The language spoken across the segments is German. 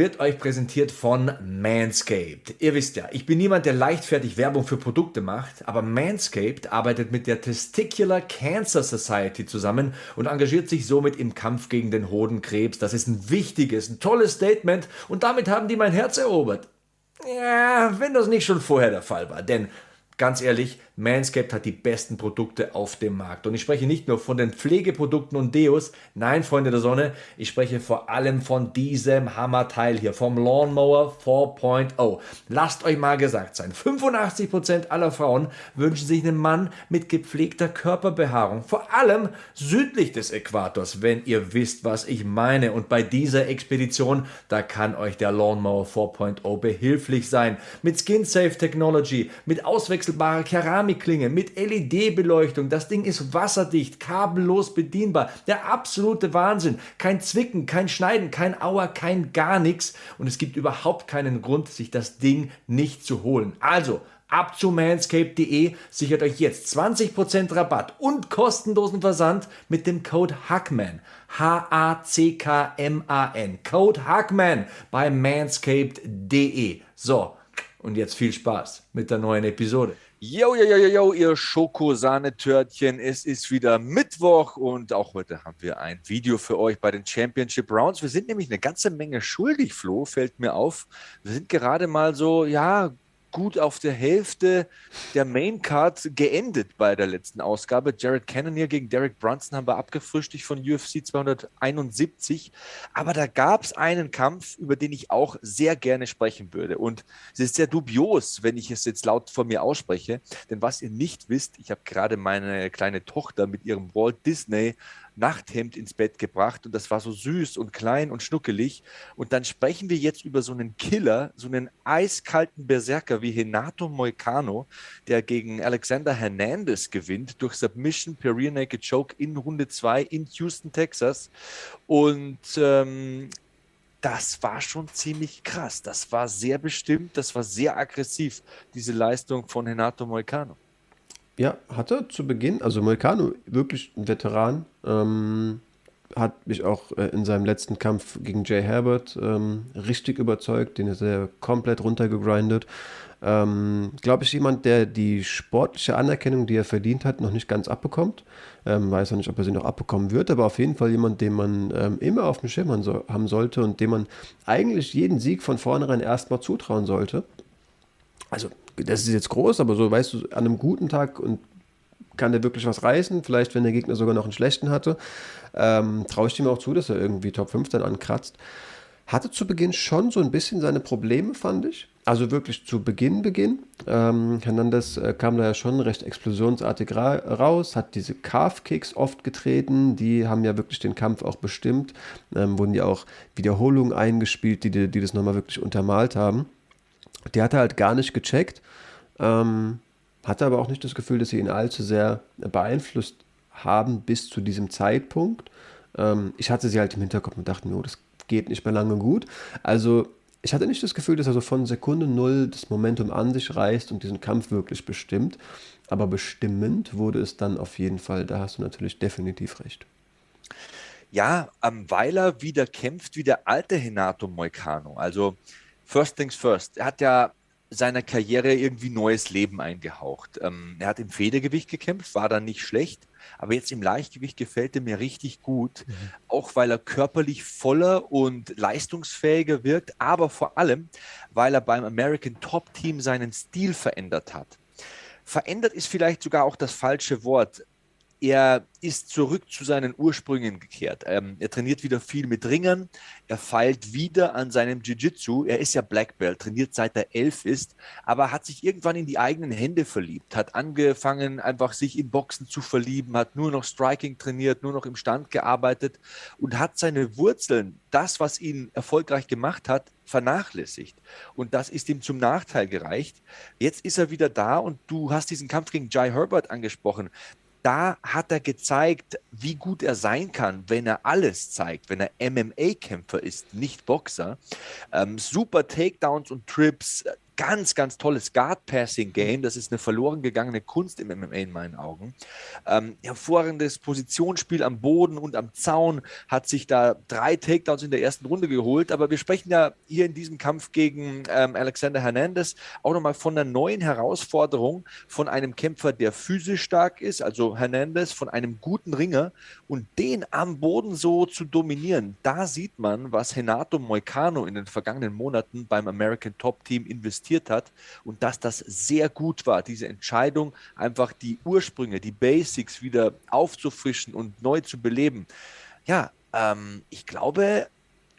wird euch präsentiert von Manscaped. Ihr wisst ja, ich bin niemand, der leichtfertig Werbung für Produkte macht, aber Manscaped arbeitet mit der Testicular Cancer Society zusammen und engagiert sich somit im Kampf gegen den Hodenkrebs. Das ist ein wichtiges, ein tolles Statement und damit haben die mein Herz erobert. Ja, wenn das nicht schon vorher der Fall war, denn ganz ehrlich, Manscaped hat die besten Produkte auf dem Markt. Und ich spreche nicht nur von den Pflegeprodukten und Deos, nein, Freunde der Sonne, ich spreche vor allem von diesem Hammerteil hier, vom Lawnmower 4.0. Lasst euch mal gesagt sein, 85% aller Frauen wünschen sich einen Mann mit gepflegter Körperbehaarung, vor allem südlich des Äquators, wenn ihr wisst, was ich meine. Und bei dieser Expedition, da kann euch der Lawnmower 4.0 behilflich sein. Mit Skin Safe Technology, mit auswechselbarer Keramik, Keramikklinge mit LED-Beleuchtung. Das Ding ist wasserdicht, kabellos bedienbar. Der absolute Wahnsinn. Kein Zwicken, kein Schneiden, kein Auer, kein gar nichts. Und es gibt überhaupt keinen Grund, sich das Ding nicht zu holen. Also, ab zu manscape.de sichert euch jetzt 20% Rabatt und kostenlosen Versand mit dem Code Hackman. H-A-C-K-M-A-N. Code Hackman bei manscaped.de. So, und jetzt viel Spaß mit der neuen Episode. Yo, yo, yo, yo, yo, ihr Schokosahnetörtchen. Es ist wieder Mittwoch und auch heute haben wir ein Video für euch bei den Championship Rounds. Wir sind nämlich eine ganze Menge schuldig, Flo, fällt mir auf. Wir sind gerade mal so, ja, gut auf der Hälfte der Main Card geendet bei der letzten Ausgabe. Jared Cannonier gegen Derek Brunson haben wir abgefrühstückt von UFC 271. Aber da gab es einen Kampf, über den ich auch sehr gerne sprechen würde. Und es ist sehr dubios, wenn ich es jetzt laut vor mir ausspreche. Denn was ihr nicht wisst, ich habe gerade meine kleine Tochter mit ihrem Walt Disney Nachthemd ins Bett gebracht und das war so süß und klein und schnuckelig. Und dann sprechen wir jetzt über so einen Killer, so einen eiskalten Berserker wie Renato Moicano, der gegen Alexander Hernandez gewinnt durch Submission per Rear Naked Choke in Runde 2 in Houston, Texas. Und ähm, das war schon ziemlich krass. Das war sehr bestimmt, das war sehr aggressiv, diese Leistung von Renato Moicano. Ja, hatte zu Beginn, also Moicano, wirklich ein Veteran, ähm, hat mich auch äh, in seinem letzten Kampf gegen Jay Herbert ähm, richtig überzeugt, den ist er komplett runtergegrindet. Ähm, Glaube ich, jemand, der die sportliche Anerkennung, die er verdient hat, noch nicht ganz abbekommt. Ähm, weiß auch nicht, ob er sie noch abbekommen wird, aber auf jeden Fall jemand, den man ähm, immer auf dem Schirm haben sollte und dem man eigentlich jeden Sieg von vornherein erstmal zutrauen sollte. Also das ist jetzt groß, aber so, weißt du, an einem guten Tag und kann der wirklich was reißen, vielleicht wenn der Gegner sogar noch einen schlechten hatte, ähm, traue ich ihm auch zu, dass er irgendwie Top 5 dann ankratzt. Hatte zu Beginn schon so ein bisschen seine Probleme, fand ich. Also wirklich zu Beginn, Beginn. Ähm, Hernandez äh, kam da ja schon recht explosionsartig ra raus, hat diese Calf-Kicks oft getreten, die haben ja wirklich den Kampf auch bestimmt. Ähm, wurden ja auch Wiederholungen eingespielt, die, die das nochmal wirklich untermalt haben. Der hatte halt gar nicht gecheckt, ähm, hatte aber auch nicht das Gefühl, dass sie ihn allzu sehr beeinflusst haben bis zu diesem Zeitpunkt. Ähm, ich hatte sie halt im Hinterkopf und dachte, no, das geht nicht mehr lange gut. Also ich hatte nicht das Gefühl, dass er so von Sekunde null das Momentum an sich reißt und diesen Kampf wirklich bestimmt. Aber bestimmend wurde es dann auf jeden Fall. Da hast du natürlich definitiv recht. Ja, am Weiler wieder kämpft wie der alte Renato Moicano. Also First things first. Er hat ja seiner Karriere irgendwie neues Leben eingehaucht. Ähm, er hat im Federgewicht gekämpft, war dann nicht schlecht, aber jetzt im Leichtgewicht gefällt er mir richtig gut, mhm. auch weil er körperlich voller und leistungsfähiger wirkt, aber vor allem, weil er beim American Top Team seinen Stil verändert hat. Verändert ist vielleicht sogar auch das falsche Wort er ist zurück zu seinen Ursprüngen gekehrt. Ähm, er trainiert wieder viel mit Ringern. Er feilt wieder an seinem Jiu-Jitsu. Er ist ja Black Belt, trainiert seit er elf ist, aber hat sich irgendwann in die eigenen Hände verliebt, hat angefangen, einfach sich in Boxen zu verlieben, hat nur noch Striking trainiert, nur noch im Stand gearbeitet und hat seine Wurzeln, das, was ihn erfolgreich gemacht hat, vernachlässigt. Und das ist ihm zum Nachteil gereicht. Jetzt ist er wieder da und du hast diesen Kampf gegen Jai Herbert angesprochen da hat er gezeigt, wie gut er sein kann, wenn er alles zeigt, wenn er MMA-Kämpfer ist, nicht Boxer. Ähm, super Takedowns und Trips, ganz, ganz tolles Guard-Passing-Game. Das ist eine verloren gegangene Kunst im MMA in meinen Augen. Ähm, hervorragendes Positionsspiel am Boden und am Zaun, hat sich da drei Takedowns in der ersten Runde geholt. Aber wir sprechen ja hier in diesem Kampf gegen ähm, Alexander Hernandez auch nochmal von einer neuen Herausforderung von einem Kämpfer, der physisch stark ist, also Hernandez, von einem guten Ringer und den am Boden so zu dominieren. Da sieht man, was Renato Moicano in den vergangenen Monaten beim American Top Team investiert investiert hat und dass das sehr gut war, diese Entscheidung, einfach die Ursprünge, die Basics wieder aufzufrischen und neu zu beleben. Ja, ähm, ich glaube,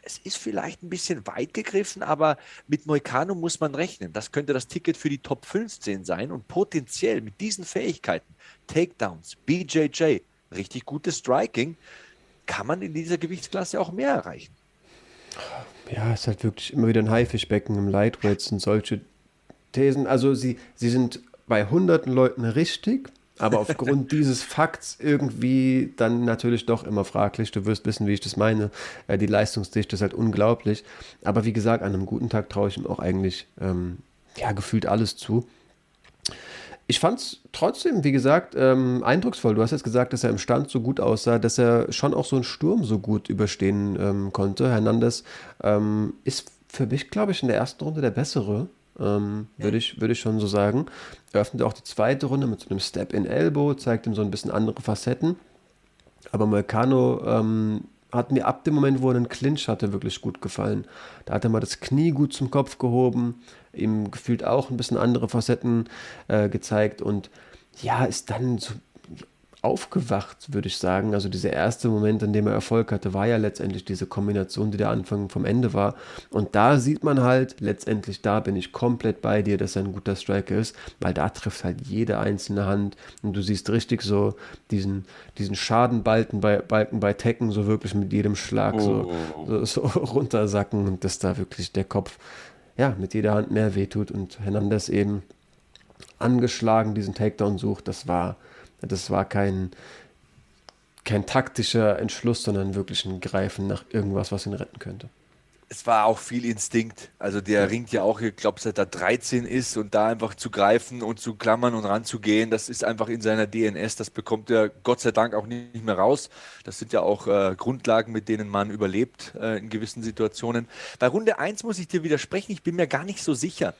es ist vielleicht ein bisschen weit gegriffen, aber mit Moicano muss man rechnen. Das könnte das Ticket für die Top 15 sein und potenziell mit diesen Fähigkeiten, Takedowns, BJJ, richtig gutes Striking, kann man in dieser Gewichtsklasse auch mehr erreichen. Ja, es ist halt wirklich immer wieder ein Haifischbecken im Lightweight sind solche Thesen. Also sie, sie sind bei hunderten Leuten richtig, aber aufgrund dieses Fakts irgendwie dann natürlich doch immer fraglich. Du wirst wissen, wie ich das meine. Äh, die Leistungsdichte ist halt unglaublich. Aber wie gesagt, an einem guten Tag traue ich ihm auch eigentlich ähm, ja, gefühlt alles zu. Ich fand es trotzdem, wie gesagt, ähm, eindrucksvoll. Du hast jetzt gesagt, dass er im Stand so gut aussah, dass er schon auch so einen Sturm so gut überstehen ähm, konnte. Hernandez ähm, ist für mich, glaube ich, in der ersten Runde der bessere. Ähm, würde ich, würd ich schon so sagen. Öffnet auch die zweite Runde mit so einem Step-in-Elbow, zeigt ihm so ein bisschen andere Facetten. Aber Moicano ähm, hat mir ab dem Moment, wo er einen Clinch hatte, wirklich gut gefallen. Da hat er mal das Knie gut zum Kopf gehoben, ihm gefühlt auch ein bisschen andere Facetten äh, gezeigt und ja, ist dann so aufgewacht, würde ich sagen. Also dieser erste Moment, in dem er Erfolg hatte, war ja letztendlich diese Kombination, die der Anfang vom Ende war. Und da sieht man halt, letztendlich da bin ich komplett bei dir, dass er ein guter Striker ist, weil da trifft halt jede einzelne Hand und du siehst richtig so diesen, diesen Schadenbalken bei, Balken bei Tekken so wirklich mit jedem Schlag so, oh. so, so runtersacken und dass da wirklich der Kopf ja, mit jeder Hand mehr wehtut und Hernandez eben angeschlagen diesen Takedown sucht, das war, das war kein, kein taktischer Entschluss, sondern wirklich ein Greifen nach irgendwas, was ihn retten könnte es war auch viel Instinkt. Also der ringt ja auch, ich glaube, seit er 13 ist und da einfach zu greifen und zu klammern und ranzugehen, das ist einfach in seiner DNS. Das bekommt er Gott sei Dank auch nicht mehr raus. Das sind ja auch äh, Grundlagen, mit denen man überlebt äh, in gewissen Situationen. Bei Runde 1 muss ich dir widersprechen, ich bin mir gar nicht so sicher.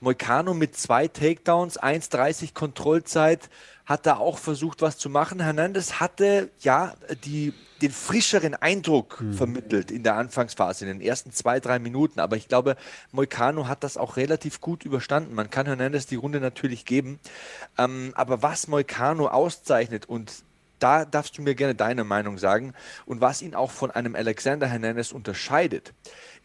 Moicano mit zwei Takedowns, 1,30 Kontrollzeit hat da auch versucht, was zu machen. Hernandez hatte ja die, den frischeren Eindruck mhm. vermittelt in der Anfangsphase, in den ersten zwei, drei Minuten. Aber ich glaube, Moicano hat das auch relativ gut überstanden. Man kann Hernandez die Runde natürlich geben. Ähm, aber was Moicano auszeichnet und da darfst du mir gerne deine Meinung sagen. Und was ihn auch von einem Alexander Hernandez unterscheidet,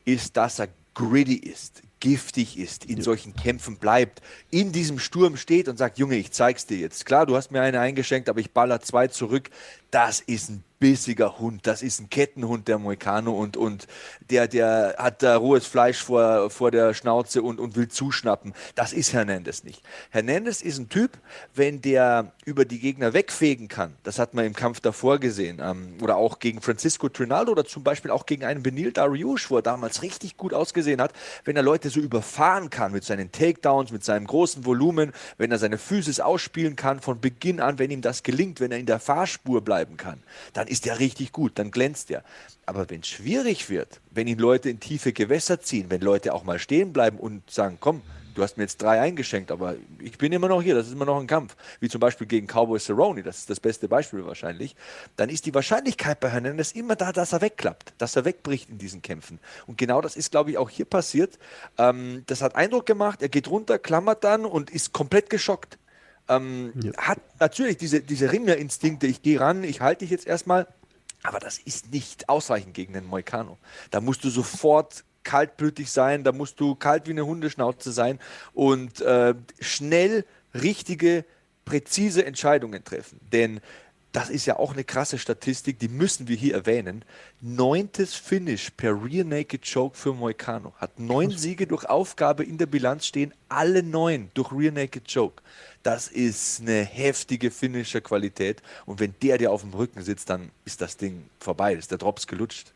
ist, dass er gritty ist, giftig ist, in ja. solchen Kämpfen bleibt, in diesem Sturm steht und sagt, Junge, ich zeig's dir jetzt. Klar, du hast mir eine eingeschenkt, aber ich baller zwei zurück. Das ist ein bissiger Hund. Das ist ein Kettenhund, der Moicano, und, und der, der hat da rohes Fleisch vor, vor der Schnauze und, und will zuschnappen. Das ist Hernandez nicht. Hernandez ist ein Typ, wenn der über die Gegner wegfegen kann, das hat man im Kampf davor gesehen, ähm, oder auch gegen Francisco Trinaldo oder zum Beispiel auch gegen einen Benil Dariush, wo er damals richtig gut ausgesehen hat, wenn er Leute so überfahren kann mit seinen Takedowns, mit seinem großen Volumen, wenn er seine Physis ausspielen kann von Beginn an, wenn ihm das gelingt, wenn er in der Fahrspur bleiben kann, dann ist er richtig gut, dann glänzt er. Aber wenn es schwierig wird, wenn ihn Leute in tiefe Gewässer ziehen, wenn Leute auch mal stehen bleiben und sagen, komm, du hast mir jetzt drei eingeschenkt, aber ich bin immer noch hier, das ist immer noch ein Kampf, wie zum Beispiel gegen Cowboy Cerrone, das ist das beste Beispiel wahrscheinlich, dann ist die Wahrscheinlichkeit bei Hernandez immer da, dass er wegklappt, dass er wegbricht in diesen Kämpfen. Und genau das ist, glaube ich, auch hier passiert. Ähm, das hat Eindruck gemacht, er geht runter, klammert dann und ist komplett geschockt. Ähm, ja. Hat natürlich diese, diese Ringerinstinkte, ich gehe ran, ich halte dich jetzt erstmal, aber das ist nicht ausreichend gegen den Moicano. Da musst du sofort kaltblütig sein, da musst du kalt wie eine Hundeschnauze sein und äh, schnell richtige, präzise Entscheidungen treffen. Denn das ist ja auch eine krasse Statistik, die müssen wir hier erwähnen. Neuntes Finish per Rear Naked Choke für Moicano. Hat neun Siege durch Aufgabe in der Bilanz stehen, alle neun durch Rear Naked Choke. Das ist eine heftige Finisher-Qualität. Und wenn der dir auf dem Rücken sitzt, dann ist das Ding vorbei, ist der Drops gelutscht.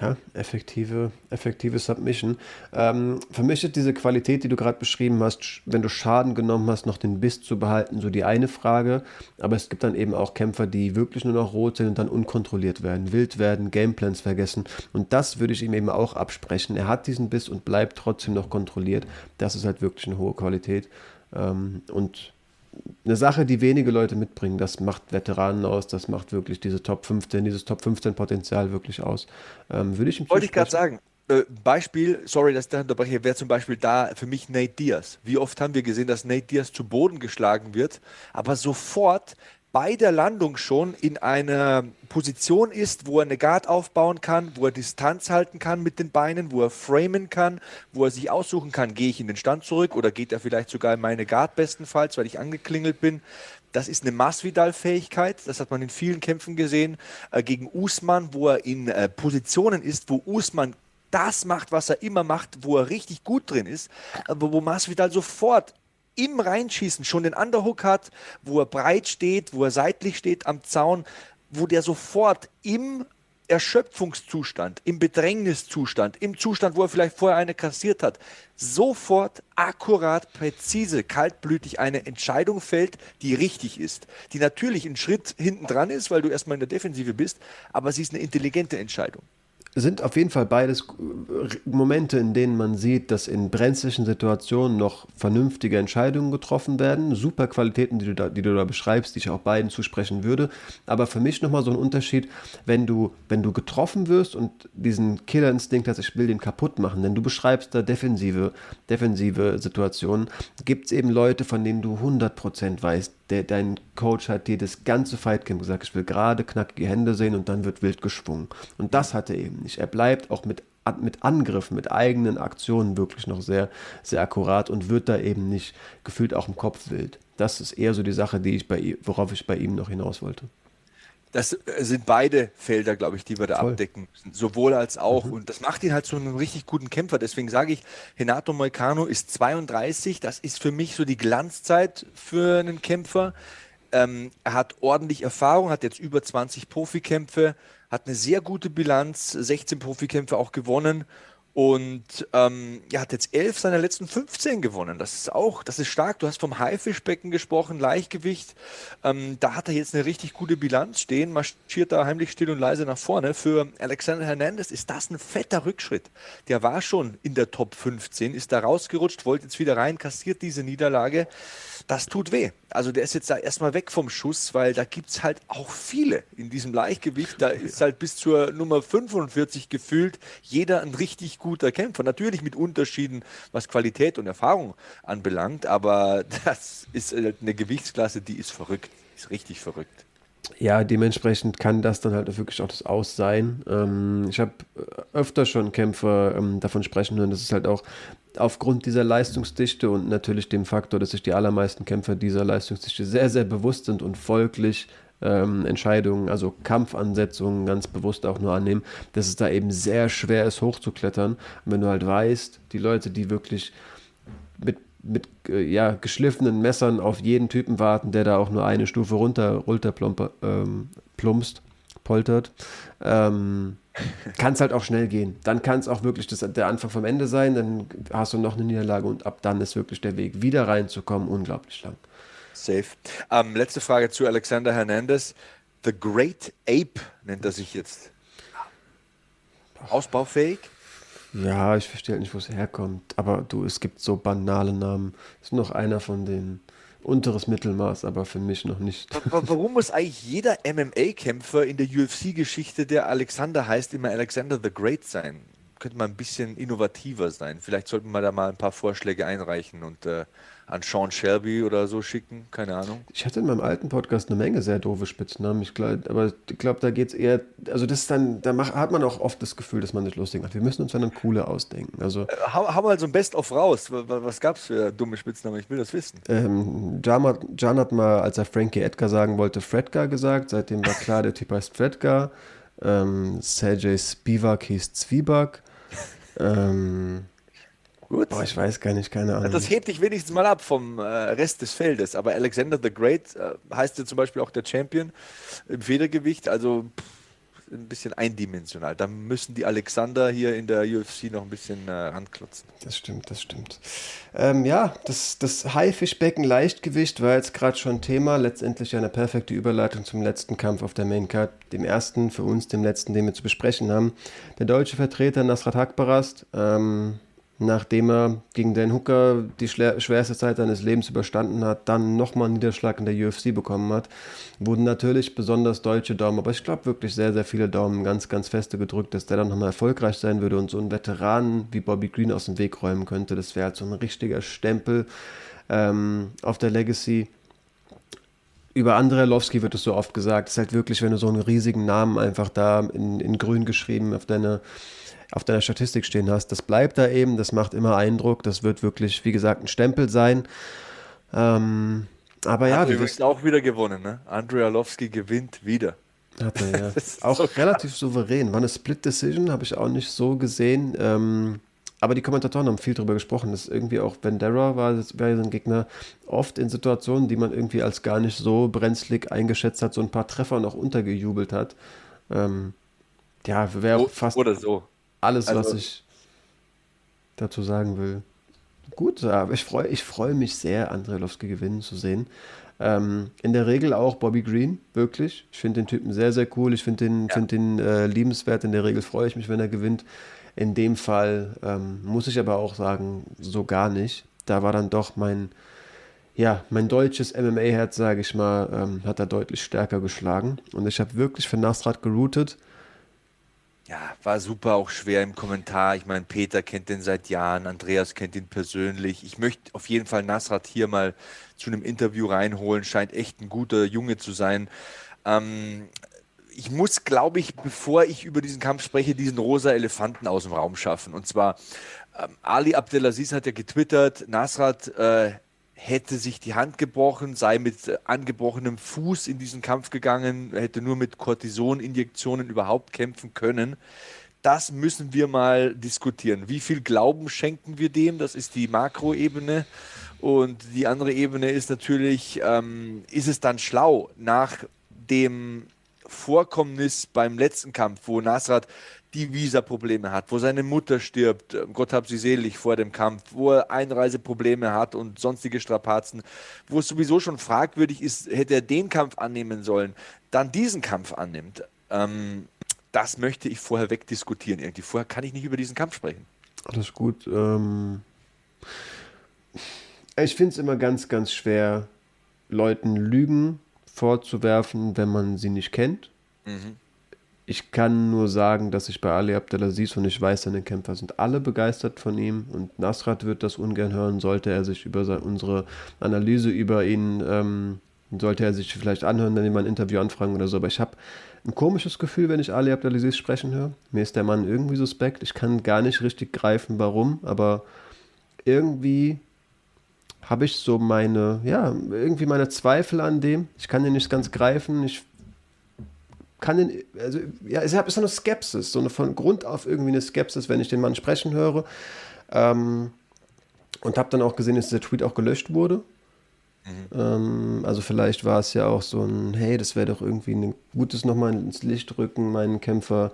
Ja, effektive, effektive Submission. Ähm, vermischt diese Qualität, die du gerade beschrieben hast, wenn du Schaden genommen hast, noch den Biss zu behalten, so die eine Frage. Aber es gibt dann eben auch Kämpfer, die wirklich nur noch rot sind und dann unkontrolliert werden, wild werden, Gameplans vergessen. Und das würde ich ihm eben auch absprechen. Er hat diesen Biss und bleibt trotzdem noch kontrolliert. Das ist halt wirklich eine hohe Qualität. Ähm, und eine Sache, die wenige Leute mitbringen. Das macht Veteranen aus, das macht wirklich diese Top 15, dieses Top 15 Potenzial wirklich aus. Ähm, würde ich Wollte ich gerade sagen. Äh, Beispiel, sorry, dass ich da unterbreche, wäre zum Beispiel da für mich Nate Diaz. Wie oft haben wir gesehen, dass Nate Diaz zu Boden geschlagen wird, aber sofort bei der Landung schon in einer Position ist, wo er eine Guard aufbauen kann, wo er Distanz halten kann mit den Beinen, wo er framen kann, wo er sich aussuchen kann, gehe ich in den Stand zurück oder geht er vielleicht sogar in meine Guard bestenfalls, weil ich angeklingelt bin. Das ist eine Masvidal-Fähigkeit, das hat man in vielen Kämpfen gesehen, äh, gegen Usman, wo er in äh, Positionen ist, wo Usman das macht, was er immer macht, wo er richtig gut drin ist, aber wo Masvidal sofort im Reinschießen schon den Underhook hat, wo er breit steht, wo er seitlich steht am Zaun, wo der sofort im Erschöpfungszustand, im Bedrängniszustand, im Zustand, wo er vielleicht vorher eine kassiert hat, sofort akkurat, präzise, kaltblütig eine Entscheidung fällt, die richtig ist, die natürlich einen Schritt hinten dran ist, weil du erstmal in der Defensive bist, aber sie ist eine intelligente Entscheidung sind auf jeden Fall beides äh, Momente, in denen man sieht, dass in brenzlichen Situationen noch vernünftige Entscheidungen getroffen werden. Super Qualitäten, die du da, die du da beschreibst, die ich auch beiden zusprechen würde. Aber für mich nochmal so ein Unterschied, wenn du, wenn du getroffen wirst und diesen Killerinstinkt hast, ich will den kaputt machen, denn du beschreibst da defensive, defensive Situationen, gibt es eben Leute, von denen du 100% weißt, der, dein Coach hat dir das ganze Fightcamp gesagt, ich will gerade knackige Hände sehen und dann wird wild geschwungen. Und das hat er eben nicht. Er bleibt auch mit, mit Angriffen, mit eigenen Aktionen wirklich noch sehr, sehr akkurat und wird da eben nicht gefühlt auch im Kopf wild. Das ist eher so die Sache, die ich bei, worauf ich bei ihm noch hinaus wollte. Das äh, sind beide Felder, glaube ich, die wir da Voll. abdecken müssen. Sowohl als auch. Mhm. Und das macht ihn halt zu einem richtig guten Kämpfer. Deswegen sage ich, Renato Moicano ist 32. Das ist für mich so die Glanzzeit für einen Kämpfer. Ähm, er hat ordentlich Erfahrung, hat jetzt über 20 Profikämpfe, hat eine sehr gute Bilanz, 16 Profikämpfe auch gewonnen und ähm, ja, hat jetzt elf seiner letzten 15 gewonnen. Das ist auch, das ist stark. Du hast vom Haifischbecken gesprochen, Leichtgewicht. Ähm, da hat er jetzt eine richtig gute Bilanz stehen, marschiert da heimlich still und leise nach vorne. Für Alexander Hernandez ist das ein fetter Rückschritt. Der war schon in der Top 15, ist da rausgerutscht, wollte jetzt wieder rein, kassiert diese Niederlage das tut weh. Also der ist jetzt da erstmal weg vom Schuss, weil da gibt es halt auch viele in diesem Leichtgewicht. Da ist halt bis zur Nummer 45 gefühlt jeder ein richtig guter Kämpfer. Natürlich mit Unterschieden, was Qualität und Erfahrung anbelangt, aber das ist eine Gewichtsklasse, die ist verrückt. Ist richtig verrückt. Ja, dementsprechend kann das dann halt wirklich auch das Aus sein. Ähm, ich habe öfter schon Kämpfer ähm, davon sprechen hören, dass es halt auch aufgrund dieser Leistungsdichte und natürlich dem Faktor, dass sich die allermeisten Kämpfer dieser Leistungsdichte sehr, sehr bewusst sind und folglich ähm, Entscheidungen, also Kampfansetzungen ganz bewusst auch nur annehmen, dass es da eben sehr schwer ist, hochzuklettern. Und wenn du halt weißt, die Leute, die wirklich mit, mit äh, ja, geschliffenen Messern auf jeden Typen warten, der da auch nur eine Stufe runter, runter ähm, plumpst, poltert, ähm, kann es halt auch schnell gehen. Dann kann es auch wirklich das, der Anfang vom Ende sein, dann hast du noch eine Niederlage und ab dann ist wirklich der Weg, wieder reinzukommen, unglaublich lang. Safe. Ähm, letzte Frage zu Alexander Hernandez. The Great Ape nennt er sich jetzt. Ausbaufähig? Ja, ich verstehe halt nicht, wo es herkommt. Aber du, es gibt so banale Namen. Das ist noch einer von den unteres Mittelmaß, aber für mich noch nicht. Warum muss eigentlich jeder MMA-Kämpfer in der UFC-Geschichte, der Alexander heißt, immer Alexander the Great sein? Könnte man ein bisschen innovativer sein. Vielleicht sollten wir da mal ein paar Vorschläge einreichen und äh, an Sean Shelby oder so schicken. Keine Ahnung. Ich hatte in meinem alten Podcast eine Menge sehr doofe Spitznamen. Ich glaub, aber ich glaube, da geht es eher. Also, das ist dann, da macht, hat man auch oft das Gefühl, dass man sich lustig macht. Wir müssen uns dann eine coole ausdenken. Also, äh, hau, mal so ein Best-of raus. Was, gab es für dumme Spitznamen? Ich will das wissen. Ähm, Jan, hat, Jan hat mal, als er Frankie Edgar sagen wollte, Fredgar gesagt. Seitdem war klar, der Typ heißt Fredgar. Ähm, Sergej Spivak hieß Zwieback. Ähm, Gut. Boah, ich weiß gar nicht, keine Ahnung. Das hebt dich wenigstens mal ab vom äh, Rest des Feldes. Aber Alexander the Great äh, heißt ja zum Beispiel auch der Champion im Federgewicht. Also pff, ein bisschen eindimensional. Da müssen die Alexander hier in der UFC noch ein bisschen äh, ranklotzen. Das stimmt, das stimmt. Ähm, ja, das, das Haifischbecken Leichtgewicht war jetzt gerade schon Thema. Letztendlich eine perfekte Überleitung zum letzten Kampf auf der Maincard. Dem ersten, für uns dem letzten, den wir zu besprechen haben. Der deutsche Vertreter Nasrat Hakbarast. Ähm, nachdem er gegen Dan Hooker die schwerste Zeit seines Lebens überstanden hat, dann nochmal einen Niederschlag in der UFC bekommen hat, wurden natürlich besonders deutsche Daumen, aber ich glaube wirklich sehr, sehr viele Daumen ganz, ganz feste gedrückt, dass der dann nochmal erfolgreich sein würde und so einen Veteranen wie Bobby Green aus dem Weg räumen könnte. Das wäre halt so ein richtiger Stempel ähm, auf der Legacy. Über Andrei Lowski wird es so oft gesagt, es ist halt wirklich, wenn du so einen riesigen Namen einfach da in, in grün geschrieben auf deine auf deiner Statistik stehen hast. Das bleibt da eben, das macht immer Eindruck, das wird wirklich, wie gesagt, ein Stempel sein. Ähm, aber ja, du hast auch wieder gewonnen, ne? Andrei Arlovski gewinnt wieder. Hat er, ja. auch so relativ souverän. War eine Split Decision, habe ich auch nicht so gesehen. Ähm, aber die Kommentatoren haben viel darüber gesprochen, dass irgendwie auch Bandera war, wäre ein Gegner, oft in Situationen, die man irgendwie als gar nicht so brenzlig eingeschätzt hat, so ein paar Treffer noch untergejubelt hat. Ähm, ja, wäre fast. Oder so alles, also, was ich dazu sagen will. Gut, aber ich freue ich freu mich sehr, Andrelowski gewinnen zu sehen. Ähm, in der Regel auch Bobby Green, wirklich. Ich finde den Typen sehr, sehr cool. Ich finde den, ja. find den äh, liebenswert. In der Regel freue ich mich, wenn er gewinnt. In dem Fall ähm, muss ich aber auch sagen, so gar nicht. Da war dann doch mein, ja, mein deutsches MMA-Herz, sage ich mal, ähm, hat er deutlich stärker geschlagen. Und ich habe wirklich für Nasrat geroutet ja, war super auch schwer im Kommentar. Ich meine, Peter kennt den seit Jahren, Andreas kennt ihn persönlich. Ich möchte auf jeden Fall Nasrat hier mal zu einem Interview reinholen. Scheint echt ein guter Junge zu sein. Ähm, ich muss, glaube ich, bevor ich über diesen Kampf spreche, diesen rosa Elefanten aus dem Raum schaffen. Und zwar, ähm, Ali Abdelaziz hat ja getwittert, Nasrat äh, hätte sich die Hand gebrochen, sei mit äh, angebrochenem Fuß in diesen Kampf gegangen, hätte nur mit Cortisoninjektionen überhaupt kämpfen können. Das müssen wir mal diskutieren. Wie viel Glauben schenken wir dem? Das ist die Makroebene. Und die andere Ebene ist natürlich, ähm, ist es dann schlau nach dem Vorkommnis beim letzten Kampf, wo Nasrat die Visa-Probleme hat, wo seine Mutter stirbt, ähm, Gott hab sie selig vor dem Kampf, wo er Einreiseprobleme hat und sonstige Strapazen, wo es sowieso schon fragwürdig ist, hätte er den Kampf annehmen sollen, dann diesen Kampf annimmt. Ähm, das möchte ich vorher wegdiskutieren. Irgendwie vorher kann ich nicht über diesen Kampf sprechen. Alles gut. Ähm ich finde es immer ganz, ganz schwer, Leuten Lügen vorzuwerfen, wenn man sie nicht kennt. Mhm. Ich kann nur sagen, dass ich bei Ali Abdelaziz und ich weiß, seine Kämpfer sind alle begeistert von ihm und Nasrat wird das ungern hören, sollte er sich über unsere Analyse über ihn, ähm, sollte er sich vielleicht anhören, wenn wir mal ein Interview anfragen oder so. Aber ich habe ein komisches Gefühl, wenn ich Ali Abdelaziz sprechen höre. Mir ist der Mann irgendwie suspekt. Ich kann gar nicht richtig greifen, warum, aber irgendwie habe ich so meine, ja, irgendwie meine Zweifel an dem. Ich kann den nicht ganz greifen. Ich kann den, also, ja, ich habe so eine Skepsis, so eine von Grund auf irgendwie eine Skepsis, wenn ich den Mann sprechen höre. Ähm, und habe dann auch gesehen, dass der Tweet auch gelöscht wurde. Mhm. Ähm, also vielleicht war es ja auch so ein, hey, das wäre doch irgendwie ein gutes nochmal ins Licht rücken, meinen Kämpfer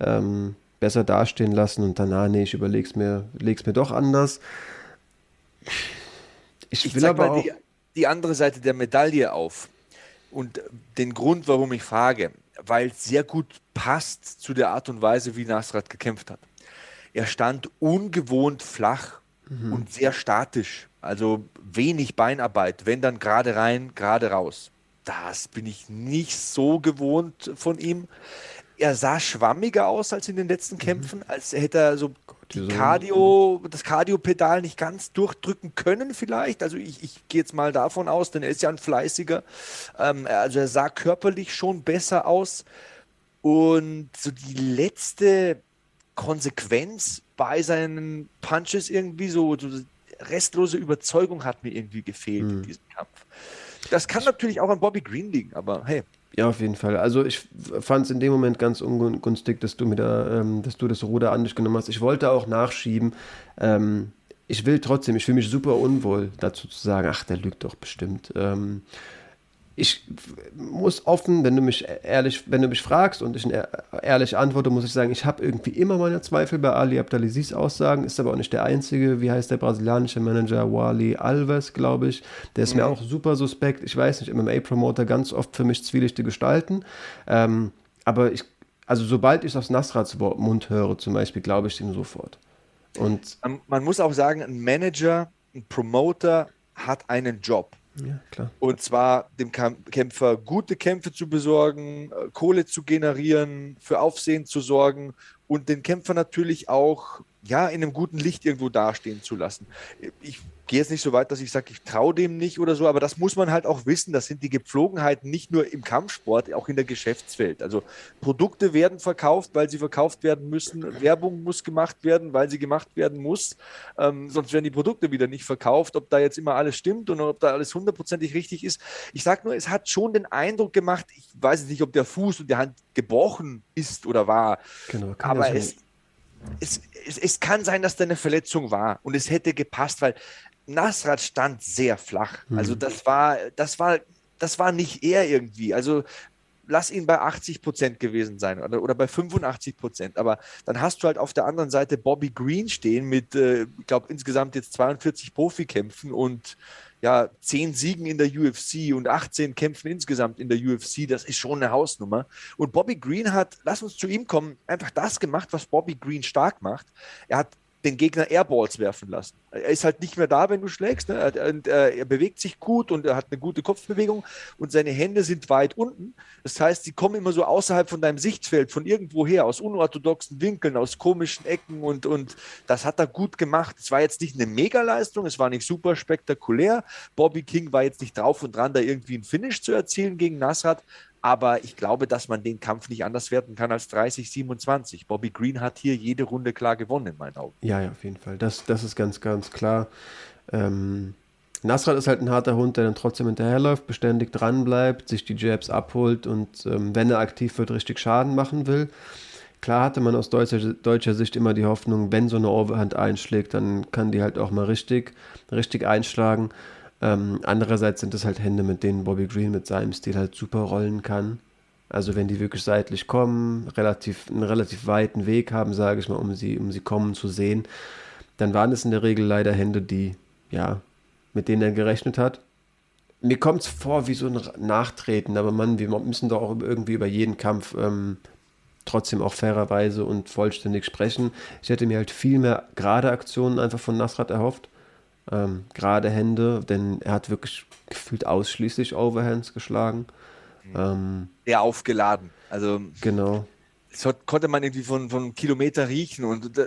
ähm, besser dastehen lassen und dann, ah, nee, ich überleg's mir, leg's mir doch anders. Ich, ich will aber auch die, die andere Seite der Medaille auf. Und den Grund, warum ich frage, weil es sehr gut passt zu der Art und Weise, wie Nasrat gekämpft hat. Er stand ungewohnt flach mhm. und sehr statisch, also wenig Beinarbeit, wenn dann gerade rein, gerade raus. Das bin ich nicht so gewohnt von ihm. Er sah schwammiger aus als in den letzten Mhm. Kämpfen, als hätte er so die Cardio, das Cardio-Pedal nicht ganz durchdrücken können, vielleicht. Also ich, ich gehe jetzt mal davon aus, denn er ist ja ein fleißiger. Ähm, also er sah körperlich schon besser aus. Und so die letzte Konsequenz bei seinen Punches irgendwie so, so restlose Überzeugung hat mir irgendwie gefehlt Mhm. in diesem Kampf. Das kann natürlich auch an Bobby Green liegen, aber hey. Ja, auf jeden Fall. Also ich fand es in dem Moment ganz ungünstig, dass du mir da, ähm, dass du das Ruder an dich genommen hast. Ich wollte auch nachschieben. Ähm, ich will trotzdem, ich fühle mich super unwohl, dazu zu sagen, ach, der lügt doch bestimmt. Ähm, ich muss offen, wenn du mich ehrlich, wenn du mich fragst und ich ehrlich antworte, muss ich sagen, ich habe irgendwie immer meine Zweifel bei Ali Abdelaziz Aussagen, ist aber auch nicht der einzige. Wie heißt der brasilianische Manager Wally Alves, glaube ich. Der ist mir auch super suspekt. Ich weiß nicht, MMA-Promoter ganz oft für mich zwielichte Gestalten. Ähm, aber ich, also sobald ich aus Nasrats Mund höre, zum Beispiel, glaube ich ihm sofort. Und Man, man muss auch sagen, ein Manager, ein Promoter hat einen Job. Ja, klar. Und zwar dem Kämpfer gute Kämpfe zu besorgen, äh, Kohle zu generieren, für Aufsehen zu sorgen und den Kämpfer natürlich auch ja, in einem guten Licht irgendwo dastehen zu lassen. Ich gehe jetzt nicht so weit, dass ich sage, ich traue dem nicht oder so, aber das muss man halt auch wissen. Das sind die Gepflogenheiten nicht nur im Kampfsport, auch in der Geschäftswelt. Also Produkte werden verkauft, weil sie verkauft werden müssen. Werbung muss gemacht werden, weil sie gemacht werden muss. Ähm, sonst werden die Produkte wieder nicht verkauft. Ob da jetzt immer alles stimmt und ob da alles hundertprozentig richtig ist. Ich sage nur, es hat schon den Eindruck gemacht, ich weiß nicht, ob der Fuß und die Hand gebrochen ist oder war. Genau, Aber ja es, es, es, es kann sein, dass da eine Verletzung war und es hätte gepasst, weil Nasrat stand sehr flach. Also das war, das war, das war nicht er irgendwie. Also lass ihn bei 80 Prozent gewesen sein oder, oder bei 85 Prozent. Aber dann hast du halt auf der anderen Seite Bobby Green stehen mit, äh, ich glaube, insgesamt jetzt 42 Profikämpfen und ja, 10 Siegen in der UFC und 18 Kämpfen insgesamt in der UFC. Das ist schon eine Hausnummer. Und Bobby Green hat, lass uns zu ihm kommen, einfach das gemacht, was Bobby Green stark macht. Er hat den Gegner Airballs werfen lassen. Er ist halt nicht mehr da, wenn du schlägst. Ne? Er, und, äh, er bewegt sich gut und er hat eine gute Kopfbewegung und seine Hände sind weit unten. Das heißt, sie kommen immer so außerhalb von deinem Sichtfeld, von irgendwoher, aus unorthodoxen Winkeln, aus komischen Ecken und, und das hat er gut gemacht. Es war jetzt nicht eine Megaleistung, es war nicht super spektakulär. Bobby King war jetzt nicht drauf und dran, da irgendwie einen Finish zu erzielen gegen Nasrat. Aber ich glaube, dass man den Kampf nicht anders werten kann als 30, 27. Bobby Green hat hier jede Runde klar gewonnen, in meinen Augen. Ja, ja, auf jeden Fall. Das, das ist ganz, ganz klar. Ähm, Nasrat ist halt ein harter Hund, der dann trotzdem hinterherläuft, beständig dran bleibt, sich die Jabs abholt und ähm, wenn er aktiv wird, richtig Schaden machen will. Klar hatte man aus deutscher, deutscher Sicht immer die Hoffnung, wenn so eine Overhand einschlägt, dann kann die halt auch mal richtig, richtig einschlagen. Ähm, andererseits sind es halt Hände, mit denen Bobby Green mit seinem Stil halt super rollen kann. Also wenn die wirklich seitlich kommen, relativ, einen relativ weiten Weg haben, sage ich mal, um sie, um sie kommen zu sehen, dann waren es in der Regel leider Hände, die, ja, mit denen er gerechnet hat. Mir kommt es vor wie so ein Nachtreten, aber Mann, wir müssen doch auch irgendwie über jeden Kampf ähm, trotzdem auch fairerweise und vollständig sprechen. Ich hätte mir halt viel mehr gerade Aktionen einfach von Nasrat erhofft. Ähm, gerade Hände, denn er hat wirklich gefühlt ausschließlich Overhands geschlagen. Ähm, Sehr aufgeladen. Also genau. Das konnte man irgendwie von, von Kilometer riechen und da,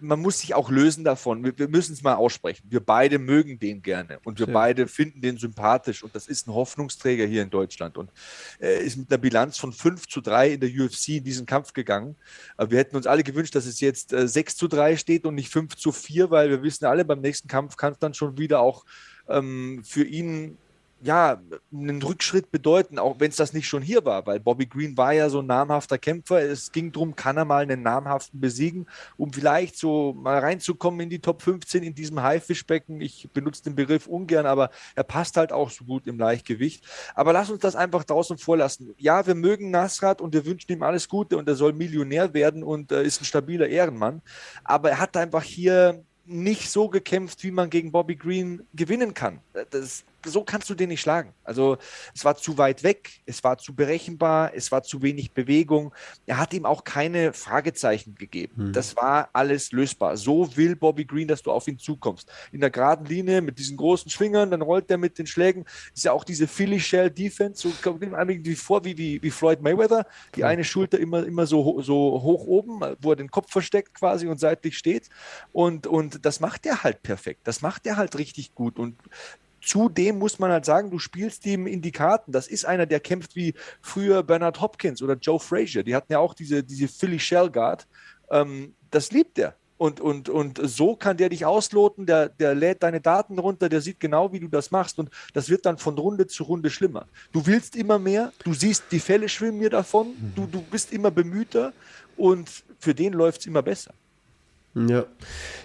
man muss sich auch lösen davon. Wir, wir müssen es mal aussprechen. Wir beide mögen den gerne und wir Ja. beide finden den sympathisch und das ist ein Hoffnungsträger hier in Deutschland und er ist mit einer Bilanz von 5 zu 3 in der UFC in diesen Kampf gegangen. Aber wir hätten uns alle gewünscht, dass es jetzt äh, 6 zu 3 steht und nicht 5 zu 4, weil wir wissen alle, beim nächsten Kampf kann es dann schon wieder auch ähm, für ihn ja, einen Rückschritt bedeuten, auch wenn es das nicht schon hier war, weil Bobby Green war ja so ein namhafter Kämpfer. Es ging darum, kann er mal einen namhaften besiegen, um vielleicht so mal reinzukommen in die Top 15 in diesem Haifischbecken. Ich benutze den Begriff ungern, aber er passt halt auch so gut im Leichtgewicht. Aber lass uns das einfach draußen vorlassen. Ja, wir mögen Nasrat und wir wünschen ihm alles Gute und er soll Millionär werden und äh, ist ein stabiler Ehrenmann. Aber er hat einfach hier nicht so gekämpft, wie man gegen Bobby Green gewinnen kann. Das, so kannst du den nicht schlagen. Also es war zu weit weg, es war zu berechenbar, es war zu wenig Bewegung. Er hat ihm auch keine Fragezeichen gegeben. Hm. Das war alles lösbar. So will Bobby Green, dass du auf ihn zukommst. In der geraden Linie mit diesen großen Schwingern, dann rollt er mit den Schlägen. Ist ja auch diese Philly Shell Defense, so kommt ihm irgendwie vor wie, wie, wie Floyd Mayweather. Die eine Schulter immer, immer so, so hoch oben, wo er den Kopf versteckt quasi und seitlich steht. Und, und das macht er halt perfekt. Das macht er halt richtig gut. Und Zudem muss man halt sagen, du spielst ihm in die Karten. Das ist einer, der kämpft wie früher Bernard Hopkins oder Joe Frazier. Die hatten ja auch diese, diese Philly Shell Guard. Ähm, das liebt er. Und, und, und so kann der dich ausloten, der, der lädt deine Daten runter, der sieht genau, wie du das machst. Und das wird dann von Runde zu Runde schlimmer. Du willst immer mehr, du siehst, die Fälle schwimmen mir davon, du, du bist immer bemühter und für den läuft es immer besser. Ja,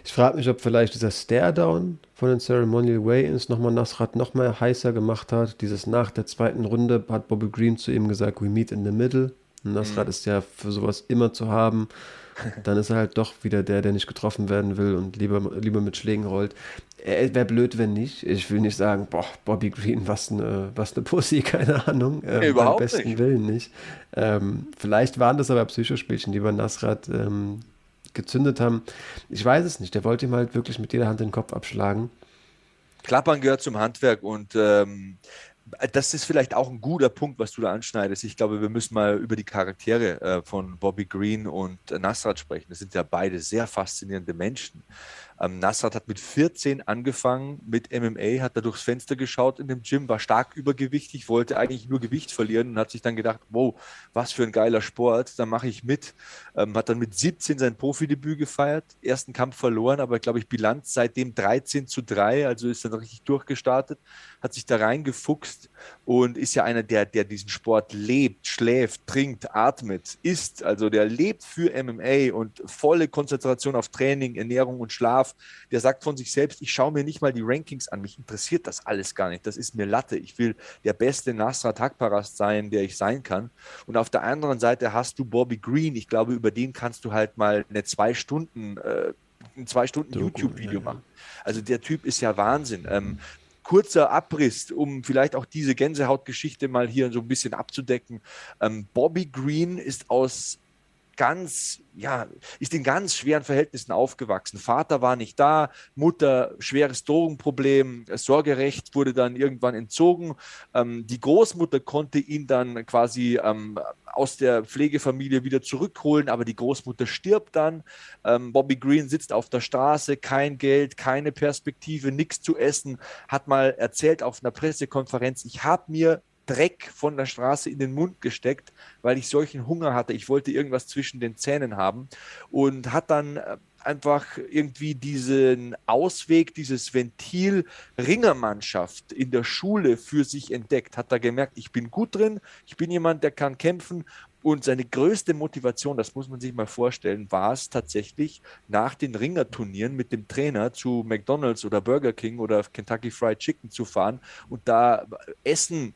ich frage mich, ob vielleicht dieser Stare-Down von den Ceremonial Way-Ins nochmal Nasrat noch mal heißer gemacht hat. Dieses nach der zweiten Runde hat Bobby Green zu ihm gesagt, we meet in the middle. Und Nasrat mhm. ist ja für sowas immer zu haben. Dann ist er halt doch wieder der, der nicht getroffen werden will und lieber, lieber mit Schlägen rollt. Er wäre blöd, wenn nicht. Ich will nicht sagen, boah, Bobby Green, was eine, was eine Pussy, keine Ahnung. Ähm, überhaupt beim besten nicht. Willen nicht. Ähm, vielleicht waren das aber Psychospielchen, die bei Nasrat ähm, gezündet haben. Ich weiß es nicht. Der wollte ihm halt wirklich mit jeder Hand den Kopf abschlagen. Klappern gehört zum Handwerk und ähm, das ist vielleicht auch ein guter Punkt, was du da anschneidest. Ich glaube, wir müssen mal über die Charaktere äh, von Bobby Green und Nasrat sprechen. Das sind ja beide sehr faszinierende Menschen. Ähm, Nasrat hat mit 14 angefangen mit MMA, hat da durchs Fenster geschaut in dem Gym, war stark übergewichtig, wollte eigentlich nur Gewicht verlieren und hat sich dann gedacht, wow, was für ein geiler Sport, da mache ich mit. Ähm, hat dann mit 17 sein Profidebüt gefeiert, ersten Kampf verloren, aber glaube ich Bilanz seitdem 13 zu 3, also ist dann richtig durchgestartet, hat sich da reingefuchst und ist ja einer, der, der diesen Sport lebt, schläft, trinkt, atmet, isst. Also der lebt für MMA und volle Konzentration auf Training, Ernährung und Schlaf. Der sagt von sich selbst, ich schaue mir nicht mal die Rankings an, mich interessiert das alles gar nicht. Das ist mir Latte. Ich will der beste Nasrat Hakparast sein, der ich sein kann. Und auf der anderen Seite hast du Bobby Green. Ich glaube, über den kannst du halt mal eine zwei Stunden äh, ein zwei Stunden YouTube-Video machen. Also der Typ ist ja Wahnsinn. Ähm, kurzer Abriss, um vielleicht auch diese Gänsehautgeschichte mal hier so ein bisschen abzudecken. Ähm, Bobby Green ist aus ganz, ja, ist in ganz schweren Verhältnissen aufgewachsen. Vater war nicht da, Mutter schweres Drogenproblem, Sorgerecht wurde dann irgendwann entzogen. Ähm, die Großmutter konnte ihn dann quasi ähm, aus der Pflegefamilie wieder zurückholen, aber die Großmutter stirbt dann. Ähm, Bobby Green sitzt auf der Straße, kein Geld, keine Perspektive, nichts zu essen, hat mal erzählt auf einer Pressekonferenz, ich habe mir Dreck von der Straße in den Mund gesteckt, weil ich solchen Hunger hatte. Ich wollte irgendwas zwischen den Zähnen haben und hat dann äh, einfach irgendwie diesen Ausweg, dieses Ventil Ringermannschaft in der Schule für sich entdeckt, hat da gemerkt, ich bin gut drin, ich bin jemand, der kann kämpfen und seine größte Motivation, das muss man sich mal vorstellen, war es tatsächlich nach den Ringerturnieren mit dem Trainer zu McDonald's oder Burger King oder Kentucky Fried Chicken zu fahren und da Essen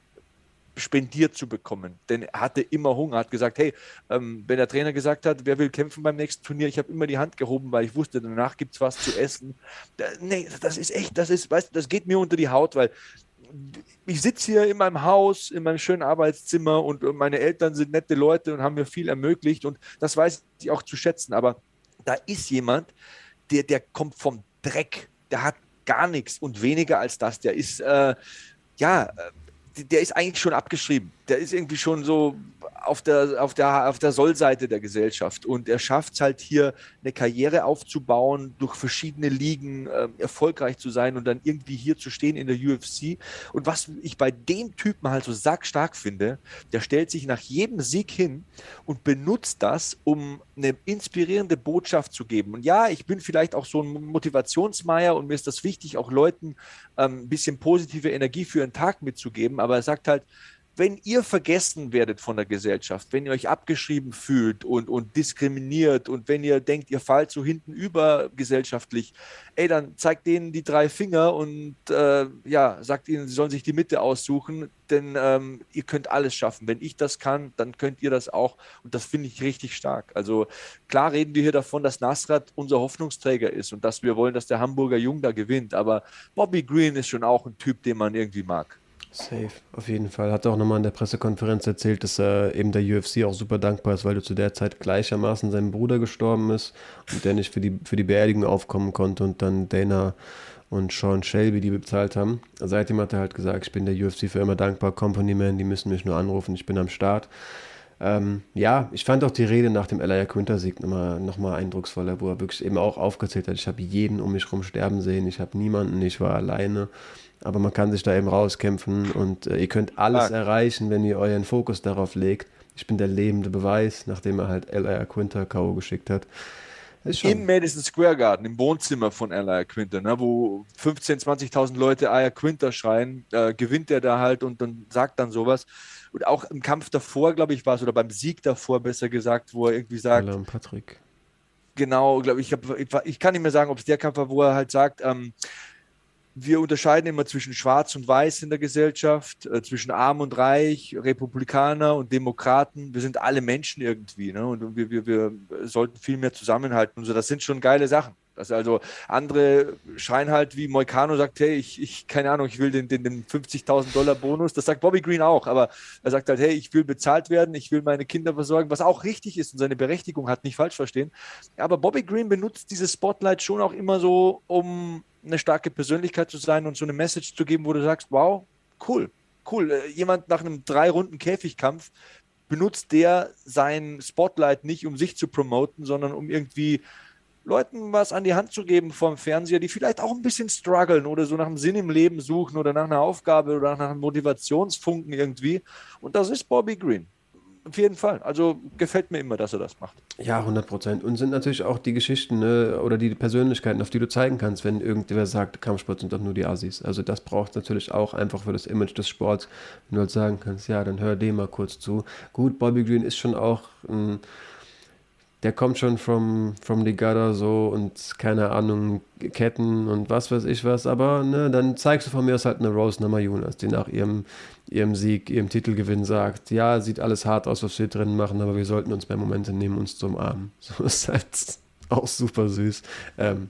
spendiert zu bekommen. Denn er hatte immer Hunger, hat gesagt, hey, ähm, wenn der Trainer gesagt hat, wer will kämpfen beim nächsten Turnier, ich habe immer die Hand gehoben, weil ich wusste, danach gibt es was zu essen. Da, nee, das ist echt, das ist, weißt das geht mir unter die Haut, weil ich sitze hier in meinem Haus, in meinem schönen Arbeitszimmer und meine Eltern sind nette Leute und haben mir viel ermöglicht und das weiß ich auch zu schätzen. Aber da ist jemand, der, der kommt vom Dreck, der hat gar nichts und weniger als das. Der ist, äh, ja, äh, der ist eigentlich schon abgeschrieben. Der ist irgendwie schon so auf der, auf der, auf der Sollseite der Gesellschaft. Und er schafft es halt hier, eine Karriere aufzubauen, durch verschiedene Ligen äh, erfolgreich zu sein und dann irgendwie hier zu stehen in der UFC. Und was ich bei dem Typen halt so sackstark finde, der stellt sich nach jedem Sieg hin und benutzt das, um eine inspirierende Botschaft zu geben. Und ja, ich bin vielleicht auch so ein Motivationsmeier und mir ist das wichtig, auch Leuten ähm, ein bisschen positive Energie für einen Tag mitzugeben. Aber er sagt halt, wenn ihr vergessen werdet von der Gesellschaft, wenn ihr euch abgeschrieben fühlt und, und diskriminiert und wenn ihr denkt, ihr fallt so hinten über gesellschaftlich, ey, dann zeigt denen die drei Finger und äh, ja, sagt ihnen, sie sollen sich die Mitte aussuchen, denn ähm, ihr könnt alles schaffen. Wenn ich das kann, dann könnt ihr das auch und das finde ich richtig stark. Also klar reden wir hier davon, dass Nasrat unser Hoffnungsträger ist und dass wir wollen, dass der Hamburger Jung da gewinnt, aber Bobby Green ist schon auch ein Typ, den man irgendwie mag. Safe, auf jeden Fall. Hat auch nochmal in der Pressekonferenz erzählt, dass er eben der UFC auch super dankbar ist, weil du zu der Zeit gleichermaßen sein Bruder gestorben ist und der nicht für die, für die Beerdigung aufkommen konnte und dann Dana und Sean Shelby die bezahlt haben. Seitdem hat er halt gesagt, ich bin der UFC für immer dankbar, Company Man, die müssen mich nur anrufen, ich bin am Start. Ähm, ja, ich fand auch die Rede nach dem Elia Quinter-Sieg nochmal noch mal eindrucksvoller, wo er wirklich eben auch aufgezählt hat, ich habe jeden um mich herum sterben sehen, ich habe niemanden, ich war alleine aber man kann sich da eben rauskämpfen und äh, ihr könnt alles Klar. erreichen, wenn ihr euren Fokus darauf legt. Ich bin der lebende Beweis, nachdem er halt L.A. Quinter K.O. geschickt hat. Im Madison Square Garden, im Wohnzimmer von L.A. Quinter, ne, wo 15.000, 20.000 Leute Aya Quinter schreien, äh, gewinnt er da halt und dann sagt dann sowas. Und auch im Kampf davor, glaube ich, war es, oder beim Sieg davor, besser gesagt, wo er irgendwie sagt. Alan Patrick. Genau, glaube ich, ich, ich kann nicht mehr sagen, ob es der Kampf war, wo er halt sagt, ähm, wir unterscheiden immer zwischen Schwarz und Weiß in der Gesellschaft, äh, zwischen Arm und Reich, Republikaner und Demokraten. Wir sind alle Menschen irgendwie ne? und wir, wir, wir sollten viel mehr zusammenhalten. Und so, das sind schon geile Sachen. Das also andere schreien halt wie Moicano sagt, hey, ich, ich keine Ahnung, ich will den, den, den 50.000 Dollar Bonus. Das sagt Bobby Green auch, aber er sagt halt, hey, ich will bezahlt werden, ich will meine Kinder versorgen, was auch richtig ist und seine Berechtigung hat, nicht falsch verstehen. Aber Bobby Green benutzt dieses Spotlight schon auch immer so, um eine starke Persönlichkeit zu sein und so eine Message zu geben, wo du sagst, wow, cool, cool. Äh, jemand nach einem drei Runden Käfigkampf benutzt der sein Spotlight nicht, um sich zu promoten, sondern um irgendwie Leuten was an die Hand zu geben vom Fernseher, die vielleicht auch ein bisschen strugglen oder so nach einem Sinn im Leben suchen oder nach einer Aufgabe oder nach einem Motivationsfunken irgendwie. Und das ist Bobby Green auf jeden Fall. Also gefällt mir immer, dass er das macht. Ja, 100 Prozent. Und sind natürlich auch die Geschichten ne, oder die Persönlichkeiten, auf die du zeigen kannst, wenn irgendwer sagt, Kampfsport sind doch nur die Assis. Also das braucht natürlich auch einfach für das Image des Sports, wenn du halt sagen kannst, ja, dann hör dem mal kurz zu. Gut, Bobby Green ist schon auch ein der kommt schon from the gutter so und keine Ahnung, Ketten und was weiß ich was, aber ne, dann zeigst du von mir aus halt eine Rose Namajunas, die nach ihrem, ihrem Sieg, ihrem Titelgewinn sagt, ja, sieht alles hart aus, was wir drin machen, aber wir sollten uns bei Momenten nehmen, uns zum Arm. So ist halt auch super süß. Ähm,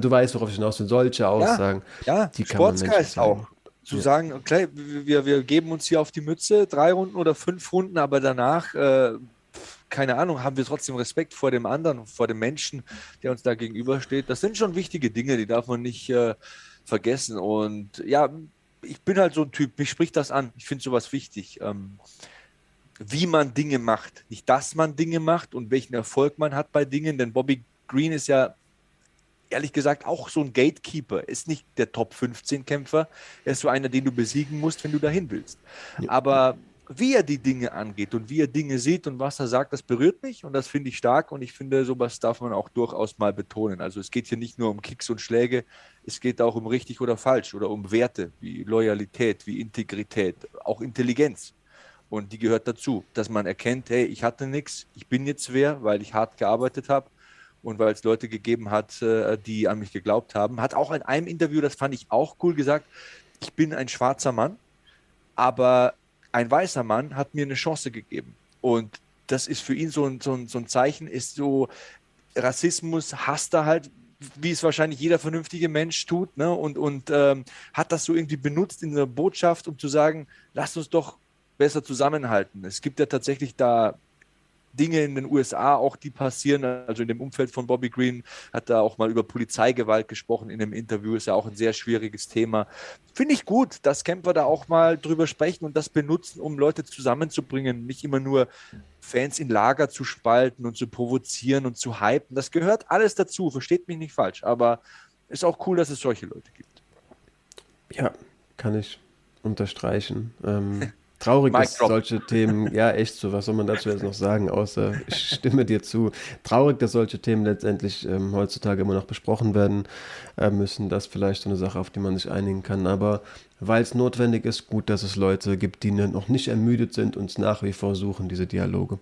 du weißt, worauf ich hinaus will, solche Aussagen. Ja, ja die Sportsgeist auch zu ja. sagen, okay, wir, wir geben uns hier auf die Mütze, drei Runden oder fünf Runden, aber danach äh, keine Ahnung, haben wir trotzdem Respekt vor dem anderen, vor dem Menschen, der uns da gegenübersteht. Das sind schon wichtige Dinge, die darf man nicht äh, vergessen. Und ja, ich bin halt so ein Typ, mich spricht das an. Ich finde sowas wichtig. Ähm, wie man Dinge macht. Nicht, dass man Dinge macht und welchen Erfolg man hat bei Dingen, denn Bobby Green ist ja ehrlich gesagt auch so ein Gatekeeper. Ist nicht der Top 15 Kämpfer. Er ist so einer, den du besiegen musst, wenn du dahin willst. Ja. Aber wie er die Dinge angeht und wie er Dinge sieht und was er sagt, das berührt mich und das finde ich stark und ich finde, sowas darf man auch durchaus mal betonen. Also es geht hier nicht nur um Kicks und Schläge, es geht auch um richtig oder falsch oder um Werte wie Loyalität, wie Integrität, auch Intelligenz. Und die gehört dazu, dass man erkennt, hey, ich hatte nichts, ich bin jetzt wer, weil ich hart gearbeitet habe und weil es Leute gegeben hat, äh, die an mich geglaubt haben. Hat auch in einem Interview, das fand ich auch cool gesagt, ich bin ein schwarzer Mann, aber ein weißer Mann hat mir eine Chance gegeben. Und das ist für ihn so ein, so ein, so ein Zeichen, ist so, Rassismus hasst er halt, wie es wahrscheinlich jeder vernünftige Mensch tut, ne? und, und ähm, hat das so irgendwie benutzt in der Botschaft, um zu sagen, lasst uns doch besser zusammenhalten. Es gibt ja tatsächlich da Dinge in den USA auch, die passieren. Also in dem Umfeld von Bobby Green hat er auch mal über Polizeigewalt gesprochen in einem Interview. Ist ja auch ein sehr schwieriges Thema. Finde ich gut, dass Kämpfer da auch mal drüber sprechen und das benutzen, um Leute zusammenzubringen. Nicht immer nur Fans in Lager zu spalten und zu provozieren und zu hypen. Das gehört alles dazu. Versteht mich nicht falsch. Aber ist auch cool, dass es solche Leute gibt. Ja, kann ich unterstreichen. Ähm, traurig, dass solche Themen, ja echt so, was soll man dazu jetzt noch sagen, außer ich stimme dir zu. Traurig, dass solche Themen letztendlich ähm, heutzutage immer noch besprochen werden äh, müssen. Das ist vielleicht so eine Sache, auf die man sich einigen kann. Aber weil es notwendig ist, gut, dass es Leute gibt, die noch nicht ermüdet sind und es nach wie vor suchen, diese Dialoge.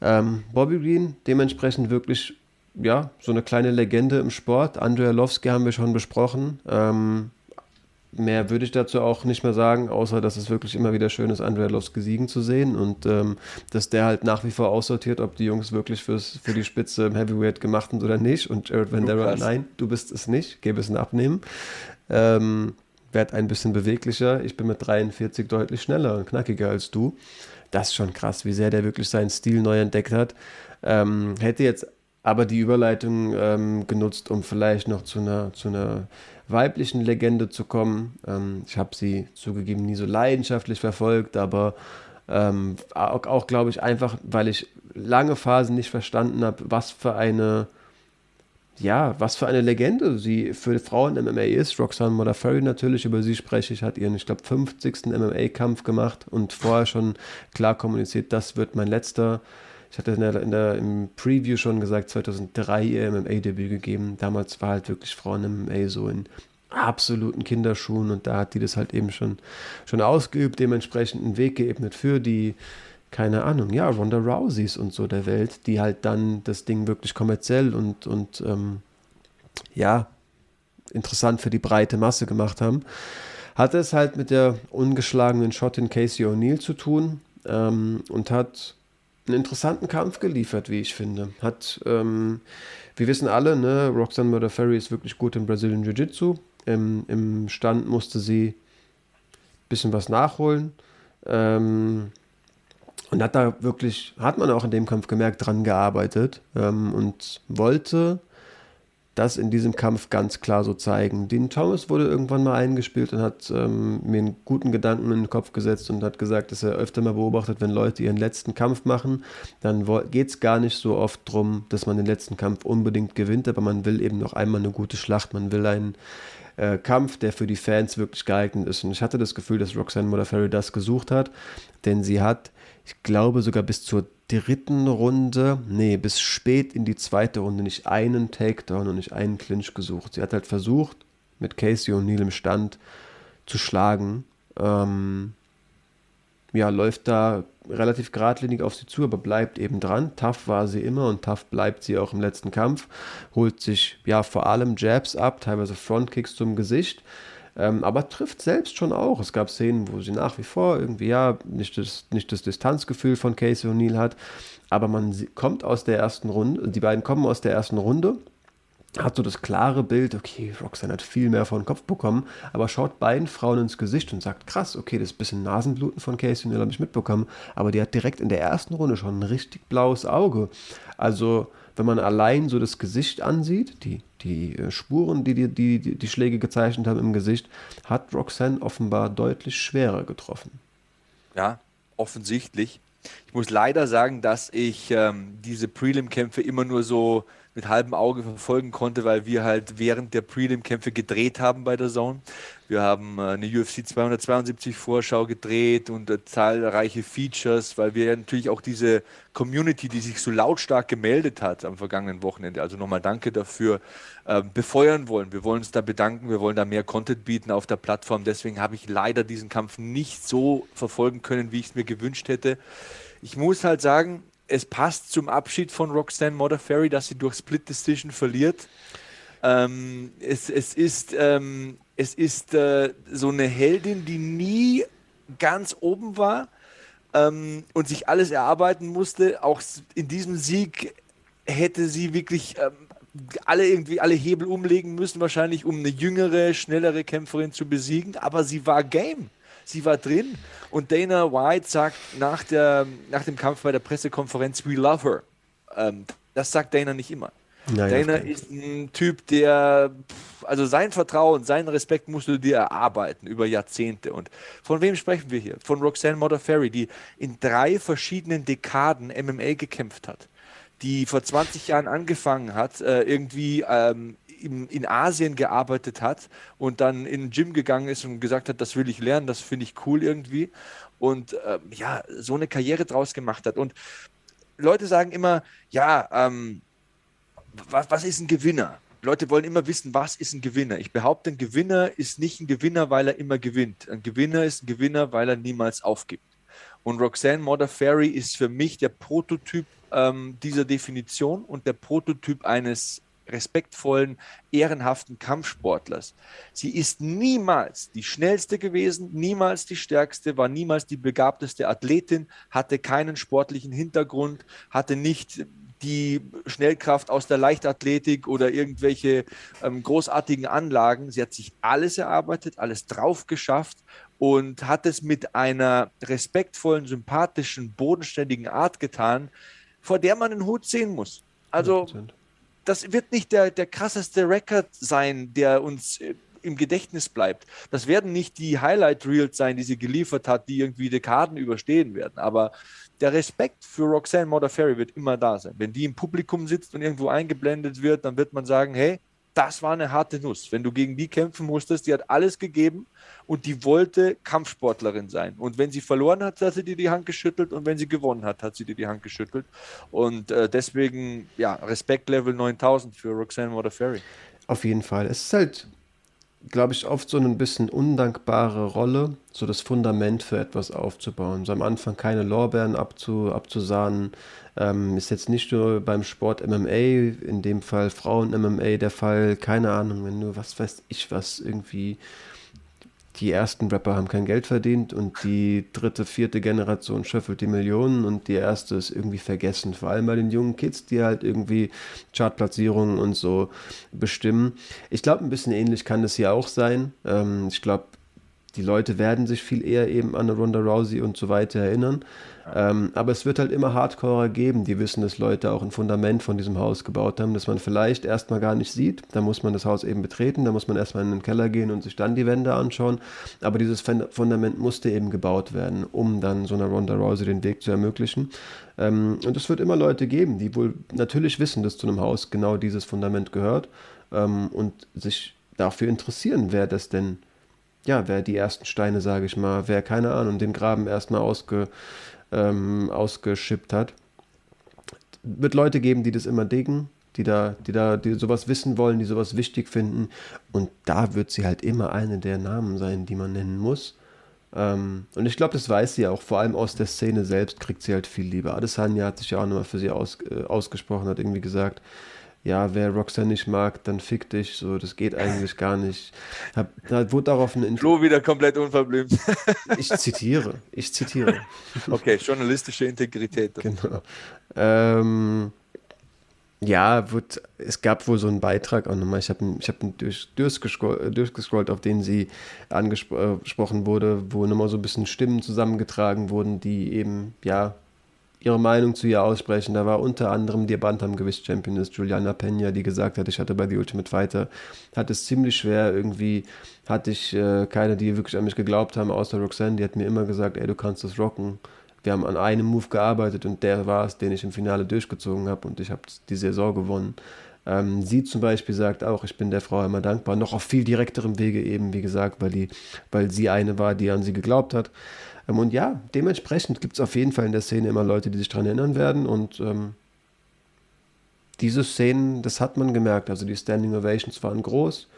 Ähm, Bobby Green, dementsprechend wirklich, ja, so eine kleine Legende im Sport. Andrea Lowski haben wir schon besprochen. Ähm, mehr würde ich dazu auch nicht mehr sagen, außer dass es wirklich immer wieder schön ist, Andrea Lowski siegen zu sehen und ähm, dass der halt nach wie vor aussortiert, ob die Jungs wirklich fürs, für die Spitze im Heavyweight gemacht sind oder nicht. Und Jared Vandera, nein, du bist es nicht, gebe es ein Abnehmen. Ähm, werd ein bisschen beweglicher. Ich bin mit 43 deutlich schneller und knackiger als du. Das ist schon krass, wie sehr der wirklich seinen Stil neu entdeckt hat. Ähm, hätte jetzt aber die Überleitung ähm, genutzt, um vielleicht noch zu einer, zu einer weiblichen Legende zu kommen. Ähm, ich habe sie zugegeben nie so leidenschaftlich verfolgt, aber ähm, auch, auch glaube ich, einfach, weil ich lange Phasen nicht verstanden habe, was für eine ja, was für eine Legende sie für Frauen MMA ist. Roxanne Modafferi natürlich, über sie spreche ich, hat ihren, ich glaube, 50. MMA-Kampf gemacht und vorher schon klar kommuniziert, das wird mein letzter. Ich hatte in der, in der, im Preview schon gesagt, 2003 ihr MMA-Debüt gegeben. Damals war halt wirklich Frauen MMA so in absoluten Kinderschuhen und da hat die das halt eben schon, schon ausgeübt, dementsprechend einen Weg geebnet für die keine Ahnung, ja, Ronda Rouseys und so der Welt, die halt dann das Ding wirklich kommerziell und, und ähm, ja, interessant für die breite Masse gemacht haben. Hatte es halt mit der ungeschlagenen Schottin Casey O'Neill zu tun ähm, und hat einen interessanten Kampf geliefert, wie ich finde. Hat, ähm, wir wissen alle, ne, Roxanne Murder Ferry ist wirklich gut im Brazilian Jiu-Jitsu. Im, Im Stand musste sie ein bisschen was nachholen. Ähm, und hat da wirklich, hat man auch in dem Kampf gemerkt, dran gearbeitet ähm, und wollte das in diesem Kampf ganz klar so zeigen. Dean Thomas wurde irgendwann mal eingespielt und hat ähm, mir einen guten Gedanken in den Kopf gesetzt und hat gesagt, dass er öfter mal beobachtet, wenn Leute ihren letzten Kampf machen, dann geht es gar nicht so oft darum, dass man den letzten Kampf unbedingt gewinnt, aber man will eben noch einmal eine gute Schlacht, man will einen äh, Kampf, der für die Fans wirklich geeignet ist. Und ich hatte das Gefühl, dass Roxanne Modafferi das gesucht hat, denn sie hat ich glaube sogar bis zur dritten Runde, nee, bis spät in die zweite Runde nicht einen Takedown und nicht einen Clinch gesucht. Sie hat halt versucht, mit Casey O'Neill im Stand zu schlagen. Ähm, ja, läuft da relativ geradlinig auf sie zu, aber bleibt eben dran. Tough war sie immer und tough bleibt sie auch im letzten Kampf. Holt sich ja vor allem Jabs ab, teilweise Frontkicks zum Gesicht. Ähm, aber trifft selbst schon auch. Es gab Szenen, wo sie nach wie vor irgendwie ja nicht das, nicht das Distanzgefühl von Casey O'Neill hat, aber man kommt aus der ersten Runde, die beiden kommen aus der ersten Runde hat so das klare Bild, okay, Roxanne hat viel mehr von Kopf bekommen, aber schaut beiden Frauen ins Gesicht und sagt, krass, okay, das bisschen Nasenbluten von Casey O'Neill habe ich mitbekommen, aber die hat direkt in der ersten Runde schon ein richtig blaues Auge. Also wenn man allein so das Gesicht ansieht, die, die äh, Spuren, die die, die die Schläge gezeichnet haben im Gesicht, hat Roxanne offenbar deutlich schwerer getroffen. Ja, offensichtlich. Ich muss leider sagen, dass ich ähm, diese Prelim-Kämpfe immer nur so mit halbem Auge verfolgen konnte, weil wir halt während der Prelim-Kämpfe gedreht haben bei der Zone. Wir haben äh, eine UFC 272 Vorschau gedreht und äh, zahlreiche Features, weil wir natürlich auch diese Community, die sich so lautstark gemeldet hat am vergangenen Wochenende, also nochmal danke dafür, äh, befeuern wollen. Wir wollen uns da bedanken, wir wollen da mehr Content bieten auf der Plattform. Deswegen habe ich leider diesen Kampf nicht so verfolgen können, wie ich es mir gewünscht hätte. Ich muss halt sagen, es passt zum Abschied von Roxanne Modafferi, dass sie durch Split Decision verliert. Ähm, es, es ist, ähm, es ist äh, so eine Heldin, die nie ganz oben war ähm, und sich alles erarbeiten musste. Auch in diesem Sieg hätte sie wirklich ähm, alle irgendwie alle Hebel umlegen müssen, wahrscheinlich, um eine jüngere, schnellere Kämpferin zu besiegen. Aber sie war Game sie war drin und Dana White sagt nach, der, nach dem Kampf bei der Pressekonferenz, we love her. Ähm, das sagt Dana nicht immer. Nein, Dana ist ein Typ, der, also sein Vertrauen, seinen Respekt musst du dir erarbeiten über Jahrzehnte. Und von wem sprechen wir hier? Von Roxanne Modafferi, die in drei verschiedenen Dekaden MMA gekämpft hat, die vor 20 Jahren angefangen hat, äh, irgendwie ähm, in, Asien gearbeitet hat und dann in den Gym gegangen ist und gesagt hat, das will ich lernen, das finde ich cool irgendwie. Und äh, ja, so eine Karriere draus gemacht hat. Und Leute sagen immer, ja, ähm, was, was ist ein Gewinner? Leute wollen immer wissen, was ist ein Gewinner. Ich behaupte, ein Gewinner ist nicht ein Gewinner, weil er immer gewinnt. Ein Gewinner ist ein Gewinner, weil er niemals aufgibt. Und Roxanne Modafferi ist für mich der Prototyp ähm, dieser Definition und der Prototyp eines respektvollen, ehrenhaften Kampfsportlers. Sie ist niemals die schnellste gewesen, niemals die stärkste, war niemals die begabteste Athletin, hatte keinen sportlichen Hintergrund, hatte nicht die Schnellkraft aus der Leichtathletik oder irgendwelche ähm, großartigen Anlagen. Sie hat sich alles erarbeitet, alles drauf geschafft und hat es mit einer respektvollen, sympathischen, bodenständigen Art getan, vor der man den Hut sehen muss. Also 100%. Das wird nicht der, der krasseste Rekord sein, der uns äh, im Gedächtnis bleibt. Das werden nicht die Highlight-Reels sein, die sie geliefert hat, die irgendwie Dekaden überstehen werden. Aber der Respekt für Roxanne Modafferi wird immer da sein. Wenn die im Publikum sitzt und irgendwo eingeblendet wird, dann wird man sagen, hey, das war eine harte Nuss. Wenn du gegen die kämpfen musstest, die hat alles gegeben und die wollte Kampfsportlerin sein. Und wenn sie verloren hat, hat sie dir die Hand geschüttelt und wenn sie gewonnen hat, hat sie dir die Hand geschüttelt. Und äh, deswegen, ja, Respekt Level 9000 für Roxanne Modafferi. Auf jeden Fall. Es ist halt glaube ich, oft so ein bisschen undankbare Rolle, so das Fundament für etwas aufzubauen. So am Anfang keine Lorbeeren abzu, abzusahnen. Ähm, ist jetzt nicht nur beim Sport MMA, in dem Fall Frauen-MMA der Fall, keine Ahnung, wenn du, was weiß ich was, irgendwie die ersten Rapper haben kein Geld verdient und die dritte, vierte Generation schöffelt die Millionen und die erste ist irgendwie vergessen. Vor allem bei den jungen Kids, die halt irgendwie Chartplatzierungen und so bestimmen. Ich glaube, ein bisschen ähnlich kann das hier auch sein. Ähm, ich glaube, die Leute werden sich viel eher eben an Ronda Rousey und so weiter erinnern. Ähm, aber es wird halt immer Hardcorer geben, die wissen, dass Leute auch ein Fundament von diesem Haus gebaut haben, das man vielleicht erstmal gar nicht sieht. Da muss man das Haus eben betreten, da muss man erstmal in den Keller gehen und sich dann die Wände anschauen. Aber dieses Fundament musste eben gebaut werden, um dann so einer Ronda Rousey den Weg zu ermöglichen. Ähm, und es wird immer Leute geben, die wohl natürlich wissen, dass zu einem Haus genau dieses Fundament gehört ähm, und sich dafür interessieren, wer das denn ja, wer die ersten Steine, sage ich mal, wer, keine Ahnung, den Graben erstmal ausge, ähm, ausgeschippt hat. Wird Leute geben, die das immer dicken, die da, die da, die sowas wissen wollen, die sowas wichtig finden. Und da wird sie halt immer eine der Namen sein, die man nennen muss. Ähm, und ich glaube, das weiß sie auch. Vor allem aus der Szene selbst kriegt sie halt viel Lieber. Adesanya hat sich ja auch nochmal für sie aus, äh, ausgesprochen, hat irgendwie gesagt, ja, wer Roxanne nicht mag, dann fick dich. So, das geht eigentlich gar nicht. Hab, da wurde darauf ein Flo wieder komplett unverblümt. ich zitiere. Ich zitiere. Okay, journalistische Integrität. Genau. Ähm, ja, wird, es gab wohl so einen Beitrag auch nochmal. Ich habe ich hab durch, durchgescrollt, durchgescrollt, auf den sie angesprochen wurde, wo nochmal so ein bisschen Stimmen zusammengetragen wurden, die eben, ja, ihre Meinung zu ihr aussprechen. Da war unter anderem die Bantamgewicht-Champion ist Juliana Pena, die gesagt hat, ich hatte bei The Ultimate Fighter, hatte es ziemlich schwer. Irgendwie hatte ich äh, keine, die wirklich an mich geglaubt haben, außer Roxanne. Die hat mir immer gesagt, ey, du kannst das rocken. Wir haben an einem Move gearbeitet und der war es, den ich im Finale durchgezogen habe und ich habe die Saison gewonnen. Ähm, sie zum Beispiel sagt auch, ich bin der Frau immer dankbar, noch auf viel direkterem Wege eben, wie gesagt, weil, die, weil sie eine war, die an sie geglaubt hat. Ähm, und ja, dementsprechend gibt es auf jeden Fall in der Szene immer Leute, die sich daran erinnern werden. Und ähm, diese Szenen, das hat man gemerkt. Also die Standing Ovations waren groß.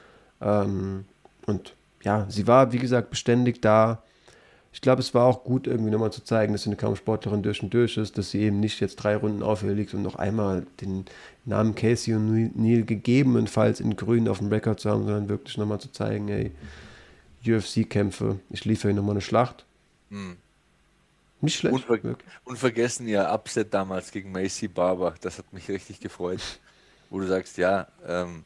Ähm, und ja, sie war, wie gesagt, beständig da. Ich glaube, es war auch gut, irgendwie nochmal zu zeigen, dass sie eine Kampfsportlerin durch und durch ist, dass sie eben nicht jetzt drei Runden auf liegt und noch einmal den Namen Casey und Neil gegebenenfalls in grün auf dem Rekord zu haben, sondern wirklich nochmal zu zeigen, ey, UFC-Kämpfe, ich liefere ihnen nochmal eine Schlacht. Hm. Nicht schlecht. Unver unvergessen ihr Upset damals gegen Macy Barber. Das hat mich richtig gefreut. Wo du sagst, ja, ähm,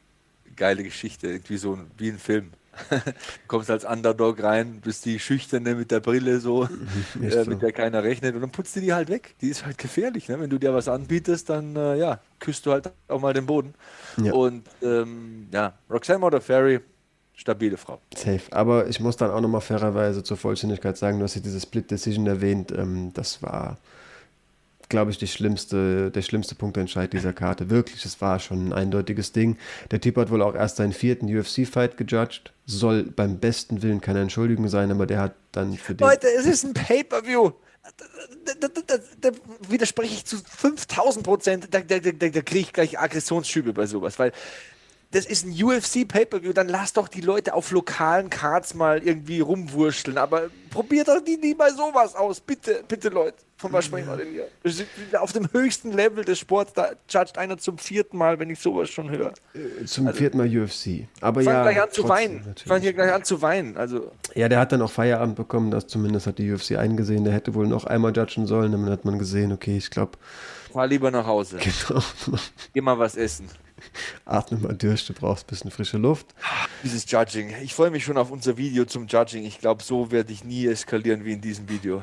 geile Geschichte, irgendwie so wie ein Film. du kommst als Underdog rein, bist die Schüchterne mit der Brille so, äh, so. mit der keiner rechnet und dann putzt du die halt weg. Die ist halt gefährlich. Ne? Wenn du dir was anbietest, dann äh, ja, küsst du halt auch mal den Boden. Ja. Und ähm, ja, Roxanne oder Ferry, stabile Frau. Safe. Aber ich muss dann auch nochmal fairerweise zur Vollständigkeit sagen, du hast ja diese Split Decision erwähnt. Ähm, das war glaube ich, die schlimmste, der schlimmste Punktentscheid dieser Karte. Wirklich, es war schon ein eindeutiges Ding. Der Typ hat wohl auch erst seinen vierten UFC-Fight gejudged. Soll beim besten Willen keine Entschuldigung sein, aber der hat dann für den. Leute, es ist ein Pay-Per-View. Da, da, da, widerspreche ich zu 5000 Prozent. Da kriege ich gleich Aggressionsschübe bei sowas, weil das ist ein UFC Pay-Per-View, dann lass doch die Leute auf lokalen Cards mal irgendwie rumwurschteln, aber probiert doch die nie bei sowas aus, bitte, bitte Leute. Von was sprechen wir denn hier? Auf dem höchsten Level des Sports, da judgt einer zum vierten Mal, wenn ich sowas schon höre. Äh, zum also, vierten Mal UFC. Aber fang ja. gleich an zu weinen. Fang hier gleich an zu weinen. Also. Ja, der hat dann auch Feierabend bekommen, das zumindest hat die UFC eingesehen. Der hätte wohl noch einmal judgen sollen, dann hat man gesehen, okay, ich glaube. Fahr lieber nach Hause. Genau. Geh mal was essen. Atme mal durch, du brauchst ein bisschen frische Luft. Dieses Judging. Ich freue mich schon auf unser Video zum Judging. Ich glaube, so werde ich nie eskalieren wie in diesem Video.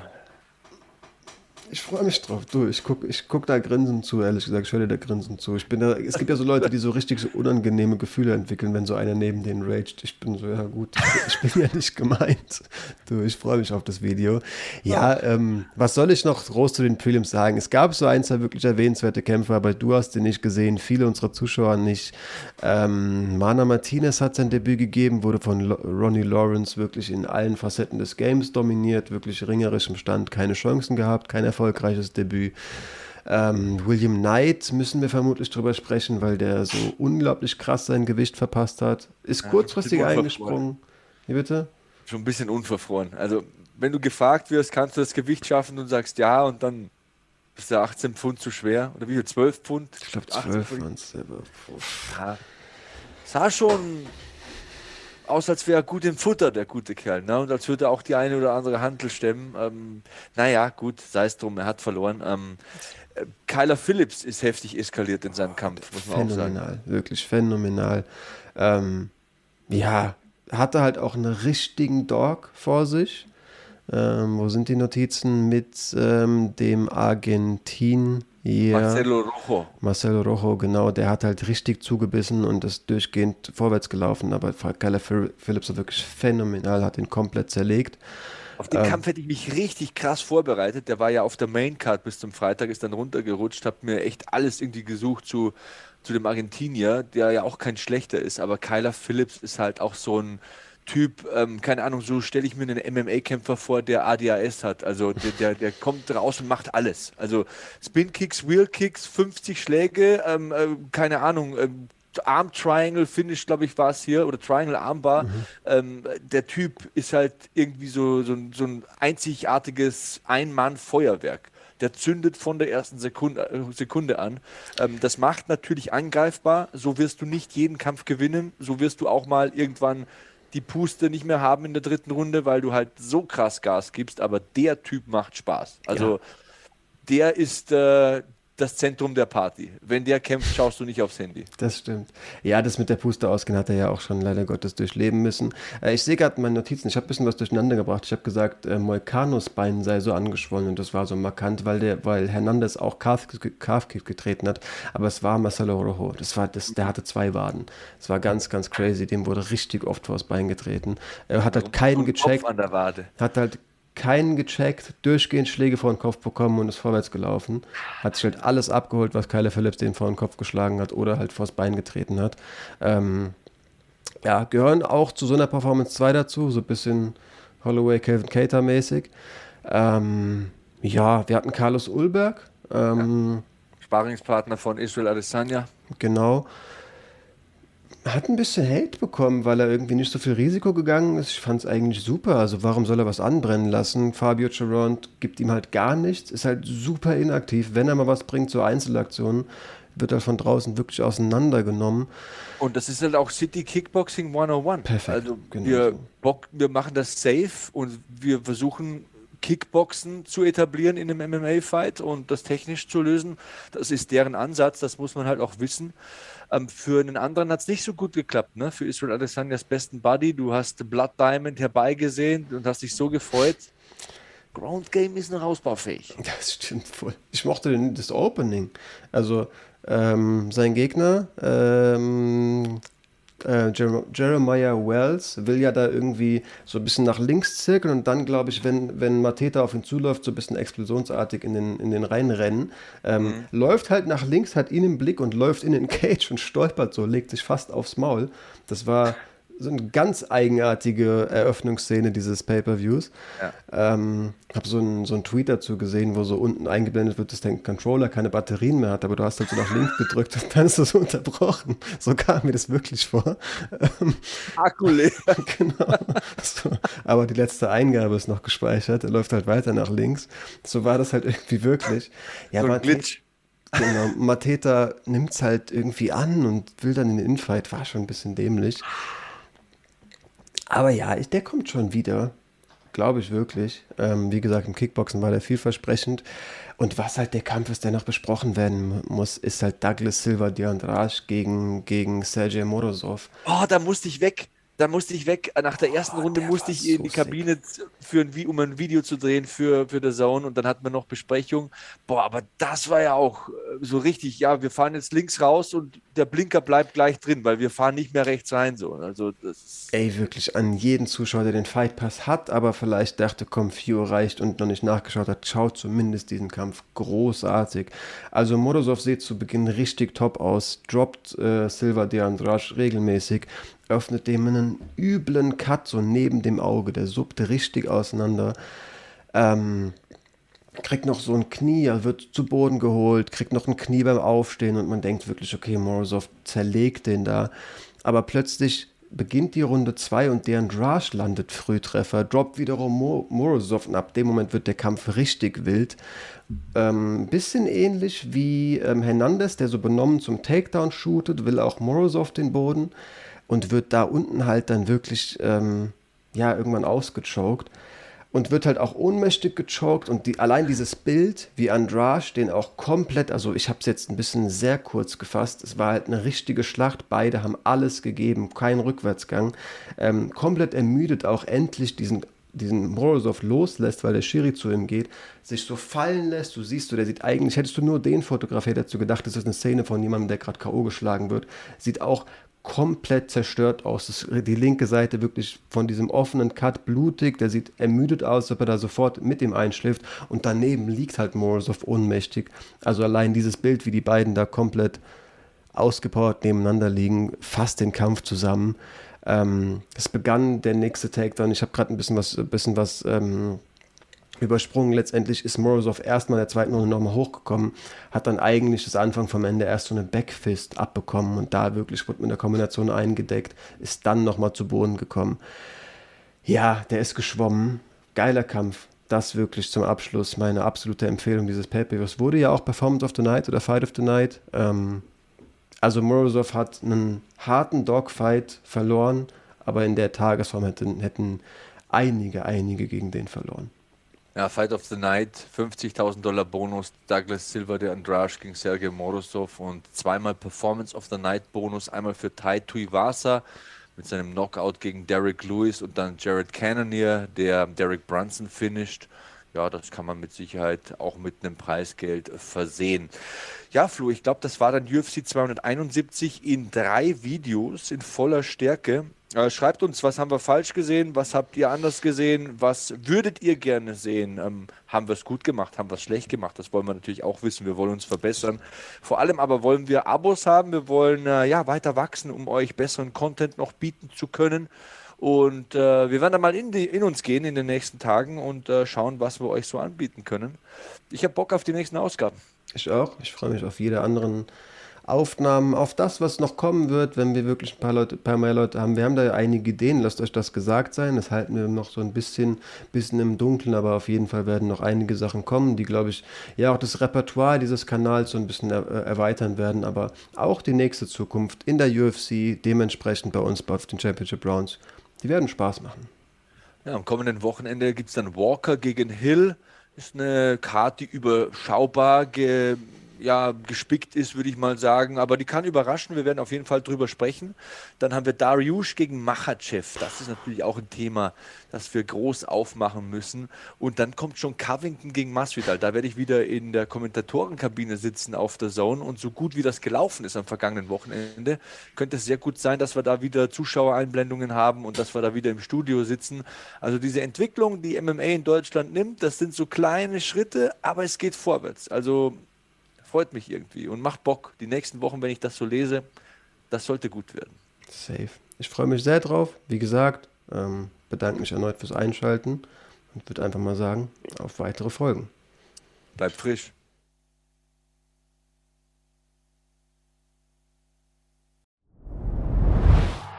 Ich freue mich drauf. Du, ich gucke ich guck da grinsend zu, ehrlich gesagt. Ich höre dir da grinsend zu. Ich bin da, es gibt ja so Leute, die so richtig so unangenehme Gefühle entwickeln, wenn so einer neben denen raged. Ich bin so, ja gut, ich bin ja nicht gemeint. Du, ich freue mich auf das Video. Ja, ähm, was soll ich noch groß zu den Prelims sagen? Es gab so ein, zwei wirklich erwähnenswerte Kämpfe, aber du hast den nicht gesehen, viele unserer Zuschauer nicht. Ähm, Mana Martinez hat sein Debüt gegeben, wurde von Lo Ronnie Lawrence wirklich in allen Facetten des Games dominiert, wirklich ringerisch im Stand, keine Chancen gehabt, kein Erfolg erfolgreiches Debüt. Ähm, William Knight müssen wir vermutlich drüber sprechen, weil der so unglaublich krass sein Gewicht verpasst hat. Ist ja, kurzfristig eingesprungen. Wie bitte? Schon ein bisschen unverfroren. Also, wenn du gefragt wirst, kannst du das Gewicht schaffen und sagst ja und dann bist du 18 Pfund zu schwer. Oder wie viel? 12 Pfund? Ich glaube 12 waren es. Sah schon aus, als wäre er gut im Futter, der gute Kerl. Ne? Und als würde er auch die eine oder andere Handel stemmen. Ähm, naja, gut, sei es drum, er hat verloren. Ähm, äh, Kyler Phillips ist heftig eskaliert in seinem Kampf, muss man phänomenal, auch sagen. Wirklich phänomenal. Ähm, ja, hatte halt auch einen richtigen Dog vor sich. Ähm, wo sind die Notizen mit ähm, dem Argentin? Ja, Marcelo Rojo. Marcelo Rojo, genau, der hat halt richtig zugebissen und ist durchgehend vorwärts gelaufen. Aber Kyler Phillips war wirklich phänomenal, hat ihn komplett zerlegt. Auf den ähm, Kampf hätte ich mich richtig krass vorbereitet. Der war ja auf der Maincard bis zum Freitag, ist dann runtergerutscht, habe mir echt alles irgendwie gesucht zu, zu dem Argentinier, der ja auch kein schlechter ist. Aber Kyler Phillips ist halt auch so ein Typ, ähm, keine Ahnung, so stelle ich mir einen MMA-Kämpfer vor, der ADHS hat. Also der, der, der, kommt raus und macht alles. Also Spin-Kicks, Wheel-Kicks, 50 Schläge, ähm, äh, keine Ahnung, äh, Arm Triangle Finish, glaube ich, war es hier, oder Triangle Armbar. Mhm. Ähm, der Typ ist halt irgendwie so, so, so ein einzigartiges Ein-Mann-Feuerwerk. Der zündet von der ersten Sekunde, äh, Sekunde an. Ähm, das macht natürlich angreifbar. So wirst du nicht jeden Kampf gewinnen. So wirst du auch mal irgendwann die Puste nicht mehr haben in der dritten Runde, weil du halt so krass Gas gibst, aber der Typ macht Spaß. Also ja. der ist, äh, das Zentrum der Party. Wenn der kämpft, schaust du nicht aufs Handy. Das stimmt. Ja, das mit der Puste ausgehen hat er ja auch schon leider Gottes durchleben müssen. Äh, ich sehe gerade meine Notizen, ich habe ein bisschen was durcheinander gebracht. Ich habe gesagt, äh, Moicanos Bein sei so angeschwollen und das war so markant, weil, der, weil Hernandez auch Calf-Kick getreten hat. Aber es war Marcelo Rojo. Das war, das, der hatte zwei Waden. Das war ganz, ganz crazy. Dem wurde richtig oft vors Bein getreten. Er hat halt keinen gecheckt. An der Wade. Hat halt keinen gecheckt, durchgehend Schläge vor den Kopf bekommen und ist vorwärts gelaufen. Hat sich halt alles abgeholt, was Kyler Phillips den vor den Kopf geschlagen hat oder halt vors Bein getreten hat. Ähm, ja, gehören auch zu so einer Performance 2 dazu, so ein bisschen Holloway, Calvin Cater mäßig. Ähm, ja, wir hatten Carlos Ulberg. Ähm, ja. Sparingspartner von Israel Adesanya. Genau hat ein bisschen Hate bekommen, weil er irgendwie nicht so viel Risiko gegangen ist. Ich fand es eigentlich super. Also warum soll er was anbrennen lassen? Fabio Charont gibt ihm halt gar nichts, ist halt super inaktiv. Wenn er mal was bringt, so Einzelaktionen, wird er von draußen wirklich auseinandergenommen. Und das ist halt auch City Kickboxing 101. Perfekt. Also genau wir, so. wir machen das safe und wir versuchen Kickboxen zu etablieren in einem MMA-Fight und das technisch zu lösen. Das ist deren Ansatz, das muss man halt auch wissen. Ähm, für einen anderen hat es nicht so gut geklappt. Ne? Für Israel Adesanyas besten Buddy. Du hast Blood Diamond herbeigesehen und hast dich so gefreut. Ground Game ist noch ausbaufähig. Das stimmt voll. Ich mochte das Opening. Also ähm, sein Gegner, ähm, äh, Jeremiah Wells will ja da irgendwie so ein bisschen nach links zirkeln und dann, glaube ich, wenn, wenn Mateta auf ihn zuläuft, so ein bisschen explosionsartig in den, in den Reihen rennen. Ähm, mhm. Läuft halt nach links, hat ihn im Blick und läuft in den Cage und stolpert so, legt sich fast aufs Maul. Das war so eine ganz eigenartige Eröffnungsszene dieses Pay-Per-Views. Ja. Ähm, habe so einen so Tweet dazu gesehen, wo so unten eingeblendet wird, dass der Controller keine Batterien mehr hat, aber du hast halt so nach links gedrückt und dann ist das unterbrochen. So kam mir das wirklich vor. Akku leer. genau. So. Aber die letzte Eingabe ist noch gespeichert, er läuft halt weiter nach links. So war das halt irgendwie wirklich. Ja, so ein Glitch. Genau, Mateta nimmt es halt irgendwie an und will dann in den Infight, war schon ein bisschen dämlich. Aber ja, ich, der kommt schon wieder. Glaube ich wirklich. Ähm, wie gesagt, im Kickboxen war der vielversprechend. Und was halt der Kampf ist, der noch besprochen werden muss, ist halt Douglas Silva Diandrade gegen, gegen Sergej Morozov. Oh, da musste ich weg da musste ich weg. Nach der ersten oh, Runde musste ich in die Kabine, für ein, um ein Video zu drehen für, für The Zone und dann hatten wir noch Besprechung. Boah, aber das war ja auch äh, so richtig, ja, wir fahren jetzt links raus und der Blinker bleibt gleich drin, weil wir fahren nicht mehr rechts rein. So. Also das Ey, wirklich an jeden Zuschauer, der den Fight Pass hat, aber vielleicht dachte, komm, 4 Uhr reicht und noch nicht nachgeschaut hat, schaut zumindest diesen Kampf großartig. Also Morozov sieht zu Beginn richtig top aus, droppt äh, Silva de Andrade regelmäßig, öffnet dem einen üblen Cut so neben dem Auge. Der suppte richtig auseinander. Ähm, kriegt noch so ein Knie, er wird zu Boden geholt, kriegt noch ein Knie beim Aufstehen und man denkt wirklich, okay, Morozov zerlegt den da. Aber plötzlich beginnt die Runde 2 und deren Drash landet Frühtreffer, droppt wiederum Mor Morozov und ab dem Moment wird der Kampf richtig wild. Ähm, bisschen ähnlich wie ähm, Hernandez, der so benommen zum Takedown shootet, will auch Morozov den Boden und wird da unten halt dann wirklich, ähm, ja, irgendwann ausgechoked und wird halt auch ohnmächtig gechoked und die, allein dieses Bild, wie Andrade den auch komplett, also ich habe es jetzt ein bisschen sehr kurz gefasst, es war halt eine richtige Schlacht, beide haben alles gegeben, kein Rückwärtsgang, ähm, komplett ermüdet auch endlich diesen diesen Morozov loslässt, weil der Schiri zu ihm geht, sich so fallen lässt, du siehst du, der sieht eigentlich, hättest du nur den fotografiert, hättest du gedacht, das ist eine Szene von jemandem, der gerade K.O. geschlagen wird, sieht auch komplett zerstört aus. Die linke Seite wirklich von diesem offenen Cut blutig. Der sieht ermüdet aus, als ob er da sofort mit ihm einschläft. Und daneben liegt halt Morozov ohnmächtig. Also allein dieses Bild, wie die beiden da komplett ausgepowert nebeneinander liegen, fasst den Kampf zusammen. Ähm, es begann der nächste Takedown. Ich habe gerade ein bisschen was, bisschen was ähm, übersprungen. Letztendlich ist Morozov erstmal in der zweiten Runde nochmal hochgekommen, hat dann eigentlich das Anfang vom Ende erst so eine Backfist abbekommen und da wirklich wurde mit der Kombination eingedeckt, ist dann nochmal zu Boden gekommen. Ja, der ist geschwommen. Geiler Kampf. Das wirklich zum Abschluss meine absolute Empfehlung dieses pay Es wurde ja auch Performance of the Night oder Fight of the Night. Ähm, also Morozov hat einen harten Dogfight verloren, aber in der Tagesform hätten, hätten einige, einige gegen den verloren. Ja, Fight of the Night, 50.000 Dollar Bonus, Douglas Silva, der Andrade gegen Sergei Morozov und zweimal Performance of the Night Bonus, einmal für Tai Tuivasa mit seinem Knockout gegen Derek Lewis und dann Jared Cannonier, der Derek Brunson finisht. Ja, das kann man mit Sicherheit auch mit einem Preisgeld versehen. Ja, Flo, ich glaube, das war dann UFC 271 in drei Videos in voller Stärke. Äh, schreibt uns, was haben wir falsch gesehen, was habt ihr anders gesehen, was würdet ihr gerne sehen? Ähm, haben wir es gut gemacht, haben wir es schlecht gemacht? Das wollen wir natürlich auch wissen. Wir wollen uns verbessern. Vor allem aber wollen wir Abos haben, wir wollen äh, ja weiter wachsen, um euch besseren Content noch bieten zu können. Und äh, wir werden dann mal in, die, in, uns gehen in den nächsten Tagen und äh, schauen, was wir euch so anbieten können. Ich habe Bock auf die nächsten Ausgaben. Ich auch. Ich freue mich auf jede anderen Aufnahmen, auf das, was noch kommen wird, wenn wir wirklich ein paar, Leute, paar mehr Leute haben. Wir haben da einige Ideen, lasst euch das gesagt sein. Das halten wir noch so ein bisschen, bisschen im Dunkeln, aber auf jeden Fall werden noch einige Sachen kommen, die, glaube ich, ja auch das Repertoire dieses Kanals so ein bisschen er, äh, erweitern werden, aber auch die nächste Zukunft in der UFC, dementsprechend bei uns auf den Championship Rounds, die werden Spaß machen. Ja, am kommenden Wochenende gibt es dann Walker gegen Hill. Ist eine Karte, die überschaubar ja, gespickt ist, würde ich mal sagen. Aber die kann überraschen. Wir werden auf jeden Fall drüber sprechen. Dann haben wir Dariush gegen Machachev. Das ist natürlich auch ein Thema, das wir groß aufmachen müssen. Und dann kommt schon Covington gegen Masvidal. Da werde ich wieder in der Kommentatorenkabine sitzen auf der Zone. Und so gut wie das gelaufen ist am vergangenen Wochenende, könnte es sehr gut sein, dass wir da wieder Zuschauereinblendungen haben und dass wir da wieder im Studio sitzen. Also diese Entwicklung, die MMA in Deutschland nimmt, das sind so kleine Schritte, aber es geht vorwärts. Also freut mich irgendwie und macht Bock. Die nächsten Wochen, wenn ich das so lese, das sollte gut werden. Safe. Ich freue mich sehr drauf. Wie gesagt, ähm, bedanke mich erneut fürs Einschalten und würde einfach mal sagen, auf weitere Folgen. Bleibt frisch.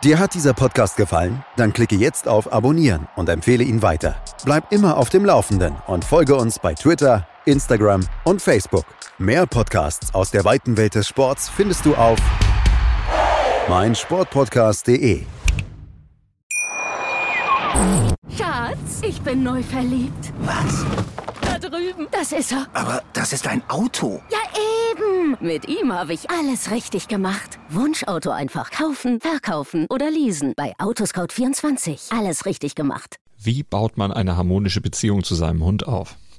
Dir hat dieser Podcast gefallen? Dann klicke jetzt auf Abonnieren und empfehle ihn weiter. Bleib immer auf dem Laufenden und folge uns bei Twitter, Instagram und Facebook. Mehr Podcasts aus der weiten Welt des Sports findest du auf meinsportpodcast.de. Schatz, ich bin neu verliebt. Was? Da drüben. Das ist er. Aber das ist ein Auto. Ja, eben. Mit ihm habe ich alles richtig gemacht. Wunschauto einfach kaufen, verkaufen oder leasen. Bei Autoscout24. Alles richtig gemacht. Wie baut man eine harmonische Beziehung zu seinem Hund auf?